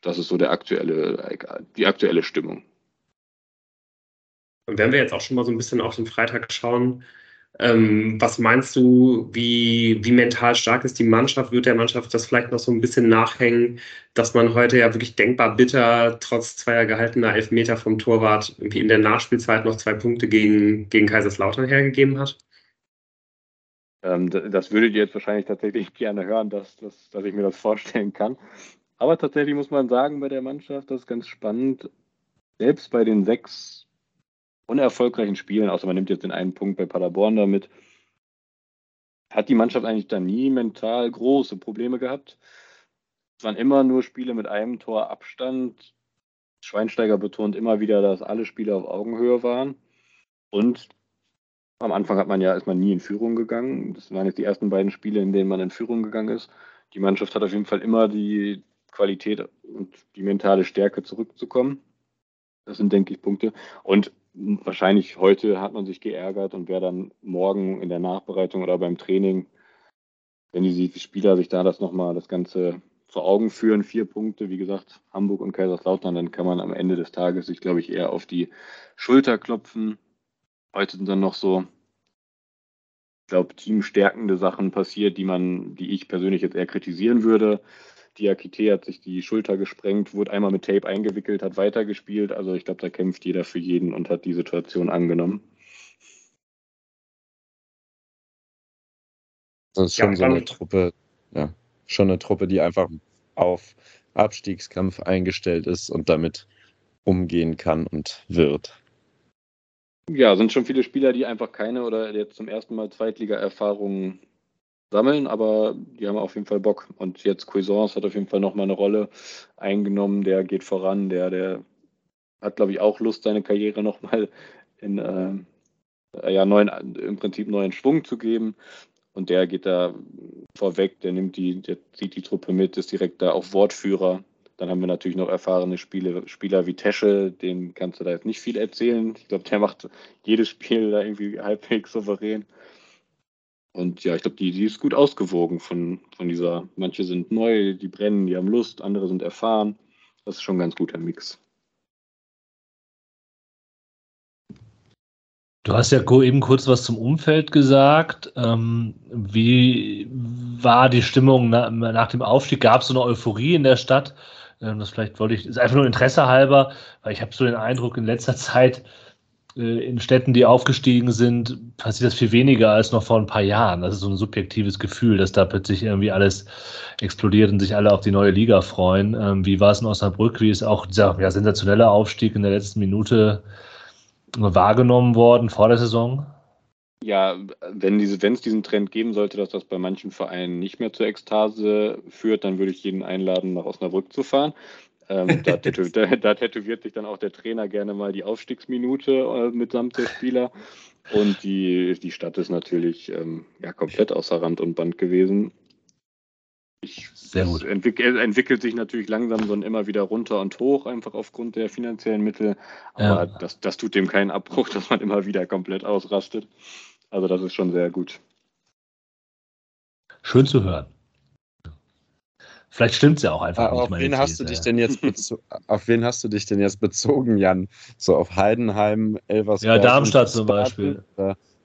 Das ist so der aktuelle, die aktuelle Stimmung. Und wenn wir jetzt auch schon mal so ein bisschen auf den Freitag schauen, ähm, was meinst du, wie, wie mental stark ist die Mannschaft? Wird der Mannschaft das vielleicht noch so ein bisschen nachhängen, dass man heute ja wirklich denkbar bitter, trotz zweier gehaltener Elfmeter vom Torwart, irgendwie in der Nachspielzeit noch zwei Punkte gegen, gegen Kaiserslautern hergegeben hat? Ähm, das würdet ihr jetzt wahrscheinlich tatsächlich gerne hören, dass, dass, dass ich mir das vorstellen kann. Aber tatsächlich muss man sagen, bei der Mannschaft, das ist ganz spannend, selbst bei den sechs unerfolgreichen Spielen, außer man nimmt jetzt den einen Punkt bei Paderborn damit, hat die Mannschaft eigentlich da nie mental große Probleme gehabt. Es waren immer nur Spiele mit einem Tor Abstand. Schweinsteiger betont immer wieder, dass alle Spiele auf Augenhöhe waren. Und am Anfang hat man ja, ist man nie in Führung gegangen. Das waren jetzt die ersten beiden Spiele, in denen man in Führung gegangen ist. Die Mannschaft hat auf jeden Fall immer die Qualität und die mentale Stärke zurückzukommen. Das sind, denke ich, Punkte. Und wahrscheinlich heute hat man sich geärgert und wer dann morgen in der Nachbereitung oder beim Training, wenn die Spieler sich da das nochmal das Ganze vor Augen führen, vier Punkte, wie gesagt, Hamburg und Kaiserslautern, dann kann man am Ende des Tages sich, glaube ich, eher auf die Schulter klopfen. Heute sind dann noch so, ich glaube, teamstärkende Sachen passiert, die man, die ich persönlich jetzt eher kritisieren würde. Diakite hat sich die Schulter gesprengt, wurde einmal mit Tape eingewickelt, hat weitergespielt. Also ich glaube, da kämpft jeder für jeden und hat die Situation angenommen. Das ist schon ja, so eine Truppe, ja, schon eine Truppe, die einfach auf Abstiegskampf eingestellt ist und damit umgehen kann und wird. Ja, sind schon viele Spieler, die einfach keine oder jetzt zum ersten Mal Zweitliga-Erfahrungen sammeln, aber die haben auf jeden Fall Bock. Und jetzt Cuisance hat auf jeden Fall nochmal eine Rolle eingenommen, der geht voran, der, der hat, glaube ich, auch Lust, seine Karriere nochmal in äh, ja, neuen, im Prinzip neuen Schwung zu geben. Und der geht da vorweg, der nimmt die, der zieht die Truppe mit, ist direkt da auch Wortführer. Dann haben wir natürlich noch erfahrene Spiele, Spieler wie Tesche, den kannst du da jetzt nicht viel erzählen. Ich glaube, der macht jedes Spiel da irgendwie halbwegs souverän. Und ja, ich glaube, die, die ist gut ausgewogen von, von dieser. Manche sind neu, die brennen, die haben Lust, andere sind erfahren. Das ist schon ein ganz guter Mix. Du hast ja eben kurz was zum Umfeld gesagt. Ähm, wie war die Stimmung nach, nach dem Aufstieg? Gab es so eine Euphorie in der Stadt? Ähm, das vielleicht wollte ich, ist einfach nur Interesse halber, weil ich habe so den Eindruck, in letzter Zeit in Städten, die aufgestiegen sind, passiert das viel weniger als noch vor ein paar Jahren. Das ist so ein subjektives Gefühl, dass da plötzlich irgendwie alles explodiert und sich alle auf die neue Liga freuen. Ähm, wie war es in Osnabrück? Wie ist auch dieser ja, sensationelle Aufstieg in der letzten Minute wahrgenommen worden vor der Saison? Ja, wenn diese, wenn es diesen Trend geben sollte, dass das bei manchen Vereinen nicht mehr zur Ekstase führt, dann würde ich jeden einladen, nach Osnabrück zu fahren. Ähm, da, tätowiert, da, da, tätowiert sich dann auch der Trainer gerne mal die Aufstiegsminute äh, mitsamt der Spieler. Und die, die Stadt ist natürlich ähm, ja, komplett außer Rand und Band gewesen. Ich, Sehr gut. Es entwick entwickelt sich natürlich langsam so immer wieder runter und hoch, einfach aufgrund der finanziellen Mittel. Aber ja. das, das tut dem keinen Abbruch, dass man immer wieder komplett ausrastet. Also das ist schon sehr gut. Schön zu hören. Vielleicht stimmt es ja auch einfach auf nicht. Wen hast du dich denn jetzt auf wen hast du dich denn jetzt bezogen, Jan? So auf Heidenheim, Elversberg? Ja, Darmstadt zum Beispiel.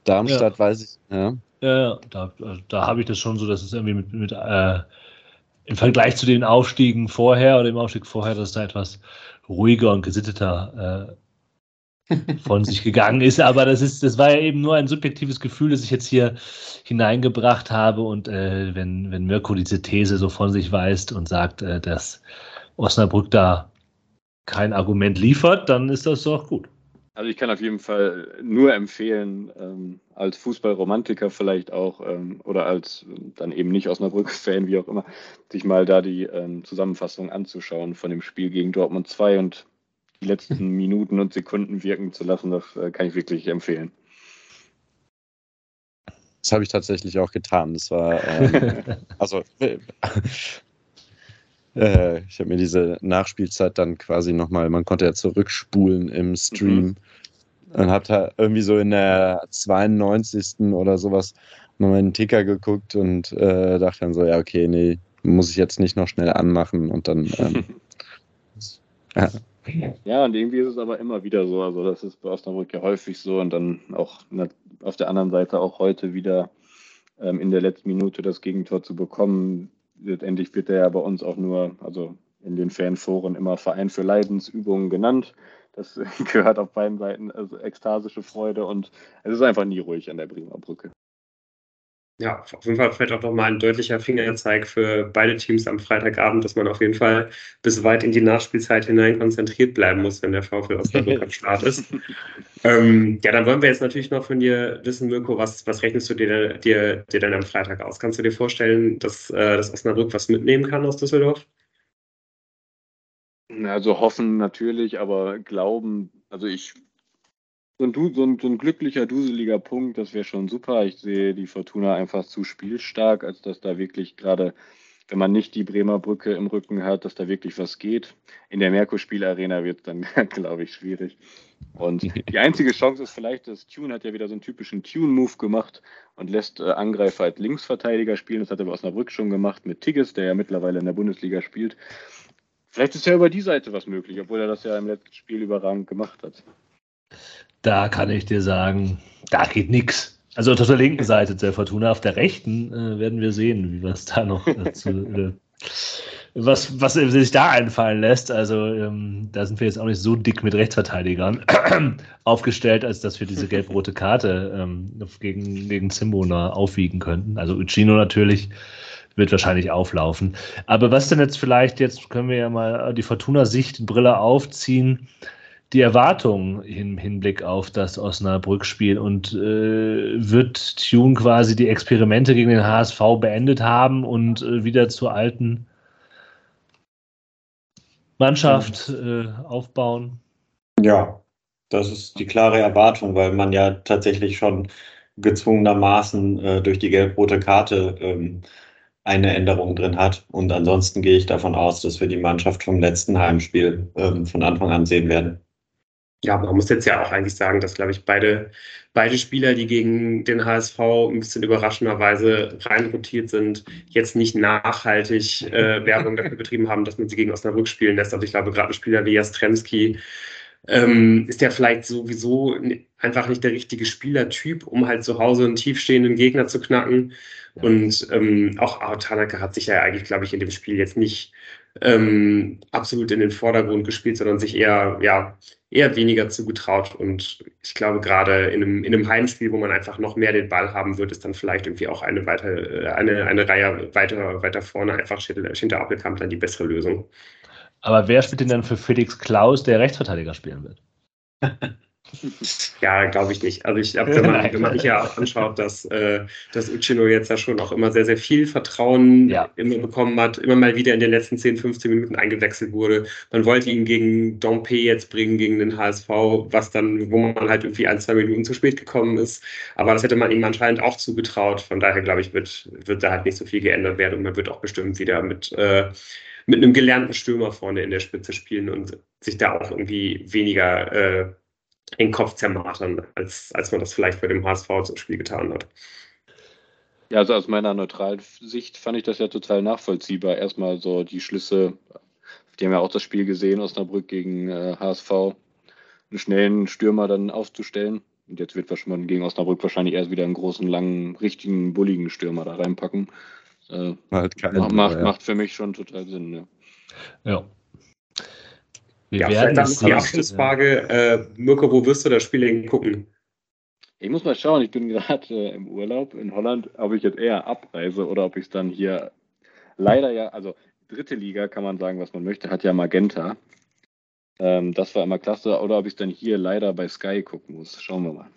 Darmstadt ja. weiß ich. Ja, ja, da, da habe ich das schon so, dass es irgendwie mit, mit äh, im Vergleich zu den Aufstiegen vorher oder dem Aufstieg vorher, dass da etwas ruhiger und gesitteter äh, von sich gegangen ist. Aber das ist, das war ja eben nur ein subjektives Gefühl, das ich jetzt hier hineingebracht habe. Und äh, wenn, wenn Mirko diese These so von sich weist und sagt, äh, dass Osnabrück da kein Argument liefert, dann ist das doch gut. Also ich kann auf jeden Fall nur empfehlen, ähm, als Fußballromantiker vielleicht auch ähm, oder als dann eben nicht Osnabrück-Fan, wie auch immer, sich mal da die ähm, Zusammenfassung anzuschauen von dem Spiel gegen Dortmund 2 und die letzten Minuten und Sekunden wirken zu lassen. Das äh, kann ich wirklich empfehlen. Das habe ich tatsächlich auch getan. Das war, ähm, also äh, ich habe mir diese Nachspielzeit dann quasi nochmal, man konnte ja zurückspulen im Stream mhm. und habe da irgendwie so in der 92. oder sowas nochmal einen Ticker geguckt und äh, dachte dann so, ja, okay, nee, muss ich jetzt nicht noch schnell anmachen und dann. Ähm, ja. Ja, und irgendwie ist es aber immer wieder so. Also, das ist bei Osnabrück ja häufig so und dann auch auf der anderen Seite auch heute wieder ähm, in der letzten Minute das Gegentor zu bekommen letztendlich wird er ja bei uns auch nur, also in den Fanforen immer Verein für Leidensübungen genannt. Das gehört auf beiden Seiten, also ekstasische Freude und es ist einfach nie ruhig an der Bremer Brücke. Ja, auf jeden Fall vielleicht auch nochmal ein deutlicher Fingerzeig für beide Teams am Freitagabend, dass man auf jeden Fall bis weit in die Nachspielzeit hinein konzentriert bleiben muss, wenn der VfL Osnabrück am Start ist. Ähm, ja, dann wollen wir jetzt natürlich noch von dir wissen, Mirko, was, was rechnest du dir, dir, dir denn am Freitag aus? Kannst du dir vorstellen, dass, äh, dass Osnabrück was mitnehmen kann aus Düsseldorf? Also hoffen natürlich, aber glauben, also ich so ein, so, ein, so ein, glücklicher, duseliger Punkt, das wäre schon super. Ich sehe die Fortuna einfach zu spielstark, als dass da wirklich gerade, wenn man nicht die Bremer Brücke im Rücken hat, dass da wirklich was geht. In der Merkur-Spielarena wird es dann, glaube ich, schwierig. Und die einzige Chance ist vielleicht, dass Tune hat ja wieder so einen typischen Tune-Move gemacht und lässt äh, Angreifer als Linksverteidiger spielen. Das hat er bei Osnabrück schon gemacht mit Tigges, der ja mittlerweile in der Bundesliga spielt. Vielleicht ist ja über die Seite was möglich, obwohl er das ja im letzten Spiel überragend gemacht hat. Da kann ich dir sagen, da geht nichts. Also auf der linken Seite der Fortuna, auf der rechten äh, werden wir sehen, wie was da noch dazu, äh, was, was sich da einfallen lässt. Also ähm, da sind wir jetzt auch nicht so dick mit Rechtsverteidigern aufgestellt, als dass wir diese gelb-rote Karte ähm, gegen, gegen Zimbona aufwiegen könnten. Also Uccino natürlich wird wahrscheinlich auflaufen. Aber was denn jetzt vielleicht, jetzt können wir ja mal die Fortuna-Sicht-Brille aufziehen die Erwartungen im Hinblick auf das Osnabrück-Spiel und äh, wird Tune quasi die Experimente gegen den HSV beendet haben und äh, wieder zur alten Mannschaft äh, aufbauen? Ja, Das ist die klare Erwartung, weil man ja tatsächlich schon gezwungenermaßen äh, durch die gelb-rote Karte ähm, eine Änderung drin hat. Und ansonsten gehe ich davon aus, dass wir die Mannschaft vom letzten Heimspiel ähm, von Anfang an sehen werden. Ja, man muss jetzt ja auch eigentlich sagen, dass, glaube ich, beide, beide Spieler, die gegen den HSV ein bisschen überraschenderweise reinrotiert sind, jetzt nicht nachhaltig äh, Werbung dafür betrieben haben, dass man sie gegen Osnabrück spielen lässt. Also ich glaube, gerade ein Spieler wie Jastremski ähm, ist ja vielleicht sowieso einfach nicht der richtige Spielertyp, um halt zu Hause einen tiefstehenden Gegner zu knacken. Und ähm, auch Tanaka hat sich ja eigentlich, glaube ich, in dem Spiel jetzt nicht ähm, absolut in den Vordergrund gespielt, sondern sich eher, ja, eher weniger zugetraut. Und ich glaube, gerade in einem, in einem Heimspiel, wo man einfach noch mehr den Ball haben wird, ist dann vielleicht irgendwie auch eine, weiter, eine, eine Reihe weiter, weiter vorne einfach hinter Appelkamp dann die bessere Lösung. Aber wer spielt denn dann für Felix Klaus, der Rechtsverteidiger spielen wird? Ja, glaube ich nicht. Also ich glaube, wenn man, wenn man sich ja auch anschaut, dass, äh, dass Uchino jetzt ja schon auch immer sehr, sehr viel Vertrauen ja. immer bekommen hat, immer mal wieder in den letzten 10, 15 Minuten eingewechselt wurde. Man wollte ihn gegen Dompe jetzt bringen, gegen den HSV, was dann, wo man halt irgendwie ein, zwei Minuten zu spät gekommen ist. Aber das hätte man ihm anscheinend auch zugetraut. Von daher, glaube ich, wird, wird da halt nicht so viel geändert werden und man wird auch bestimmt wieder mit äh, mit einem gelernten Stürmer vorne in der Spitze spielen und sich da auch irgendwie weniger äh, den Kopf zermartern, als, als man das vielleicht bei dem HSV zum Spiel getan hat. Ja, also aus meiner Neutralsicht fand ich das ja total nachvollziehbar. Erstmal so die Schlüsse, die haben ja auch das Spiel gesehen, Osnabrück gegen äh, HSV, einen schnellen Stürmer dann aufzustellen. Und jetzt wird man gegen Osnabrück wahrscheinlich erst wieder einen großen, langen, richtigen, bulligen Stürmer da reinpacken. Äh, halt macht, macht, macht für mich schon total Sinn. Ja. ja. Wir ja, werden dann die Abschlussfrage. Äh, Mirko, wo wirst du das Spiel gucken? Ich muss mal schauen, ich bin gerade äh, im Urlaub in Holland, ob ich jetzt eher abreise oder ob ich es dann hier leider ja, also dritte Liga kann man sagen, was man möchte, hat ja Magenta. Ähm, das war immer klasse, oder ob ich es dann hier leider bei Sky gucken muss. Schauen wir mal.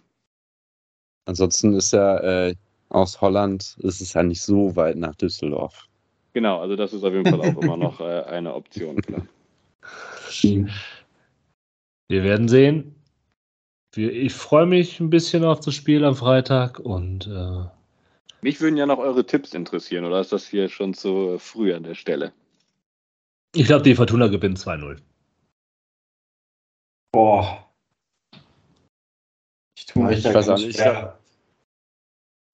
Ansonsten ist ja äh, aus Holland, ist es ja nicht so weit nach Düsseldorf. Genau, also das ist auf jeden Fall auch immer noch äh, eine Option, klar. Wir werden sehen. Ich freue mich ein bisschen auf das Spiel am Freitag und äh mich würden ja noch eure Tipps interessieren, oder ist das hier schon zu früh an der Stelle? Ich glaube, die Fortuna gewinnt 2-0. Boah. Ich tue mich ich weiß auch nicht.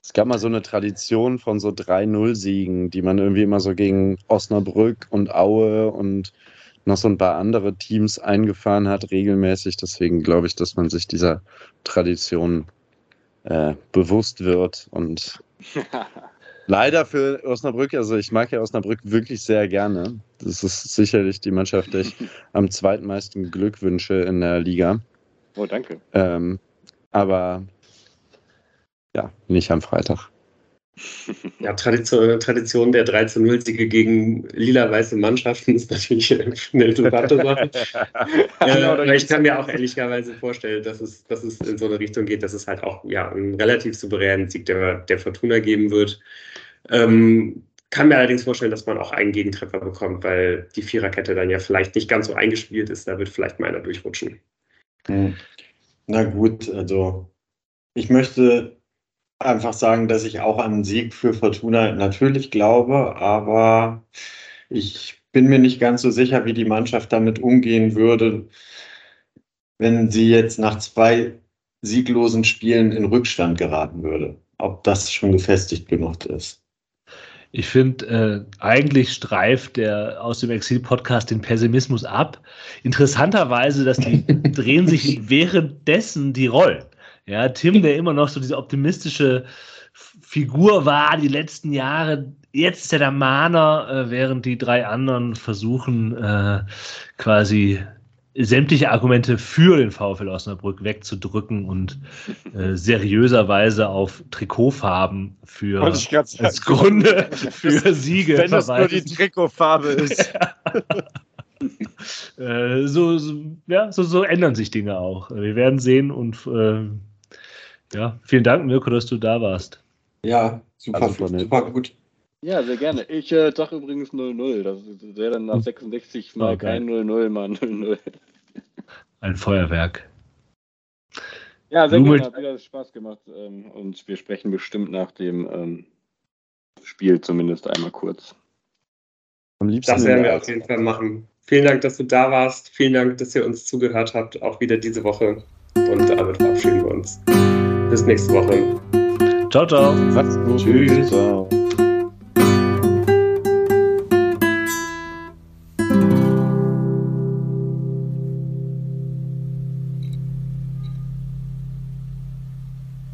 Es gab mal so eine Tradition von so 3-0-Siegen, die man irgendwie immer so gegen Osnabrück und Aue und noch so ein paar andere Teams eingefahren hat, regelmäßig. Deswegen glaube ich, dass man sich dieser Tradition äh, bewusst wird. Und leider für Osnabrück, also ich mag ja Osnabrück wirklich sehr gerne. Das ist sicherlich die Mannschaft, die ich am zweitmeisten Glück wünsche in der Liga. Oh, danke. Ähm, aber ja, nicht am Freitag. Ja, Tradition, Tradition der 13-0-Siege gegen lila-weiße Mannschaften ist natürlich eine interessante Sache. genau, äh, ich kann mir auch ehrlicherweise vorstellen, dass es, dass es in so eine Richtung geht, dass es halt auch ja, einen relativ souveränen Sieg der, der Fortuna geben wird. Ähm, kann mir allerdings vorstellen, dass man auch einen Gegentreffer bekommt, weil die Viererkette dann ja vielleicht nicht ganz so eingespielt ist. Da wird vielleicht mal einer durchrutschen. Hm. Na gut, also ich möchte einfach sagen, dass ich auch an einen Sieg für Fortuna natürlich glaube, aber ich bin mir nicht ganz so sicher, wie die Mannschaft damit umgehen würde, wenn sie jetzt nach zwei sieglosen Spielen in Rückstand geraten würde. Ob das schon gefestigt genug ist. Ich finde, äh, eigentlich streift der aus dem Exil-Podcast den Pessimismus ab. Interessanterweise, dass die drehen sich währenddessen die Rollen. Ja, Tim, der immer noch so diese optimistische Figur war die letzten Jahre, jetzt ist er der Mahner, äh, während die drei anderen versuchen, äh, quasi sämtliche Argumente für den VfL Osnabrück wegzudrücken und äh, seriöserweise auf Trikotfarben für als Grunde für Siege Wenn das nur die Trikotfarbe ist. äh, so, so, ja, so, so, ändern sich Dinge auch. Wir werden sehen und äh, ja, vielen Dank, Mirko, dass du da warst. Ja, super, also super gut. Ja, sehr gerne. Ich äh, sage übrigens 0-0. Das wäre dann nach 66 mal okay. kein 0-0, mal 0-0. Ein Feuerwerk. Ja, sehr Blume- gerne. Hat wieder Spaß gemacht. Ähm, und wir sprechen bestimmt nach dem ähm, Spiel zumindest einmal kurz. Am liebsten Das werden wir auf jeden Fall machen. Vielen Dank, dass du da warst. Vielen Dank, dass ihr uns zugehört habt, auch wieder diese Woche. Und damit verabschieden wir uns. Bis nächste Woche. Ciao, ciao. Macht's gut. Tschüss. Ciao.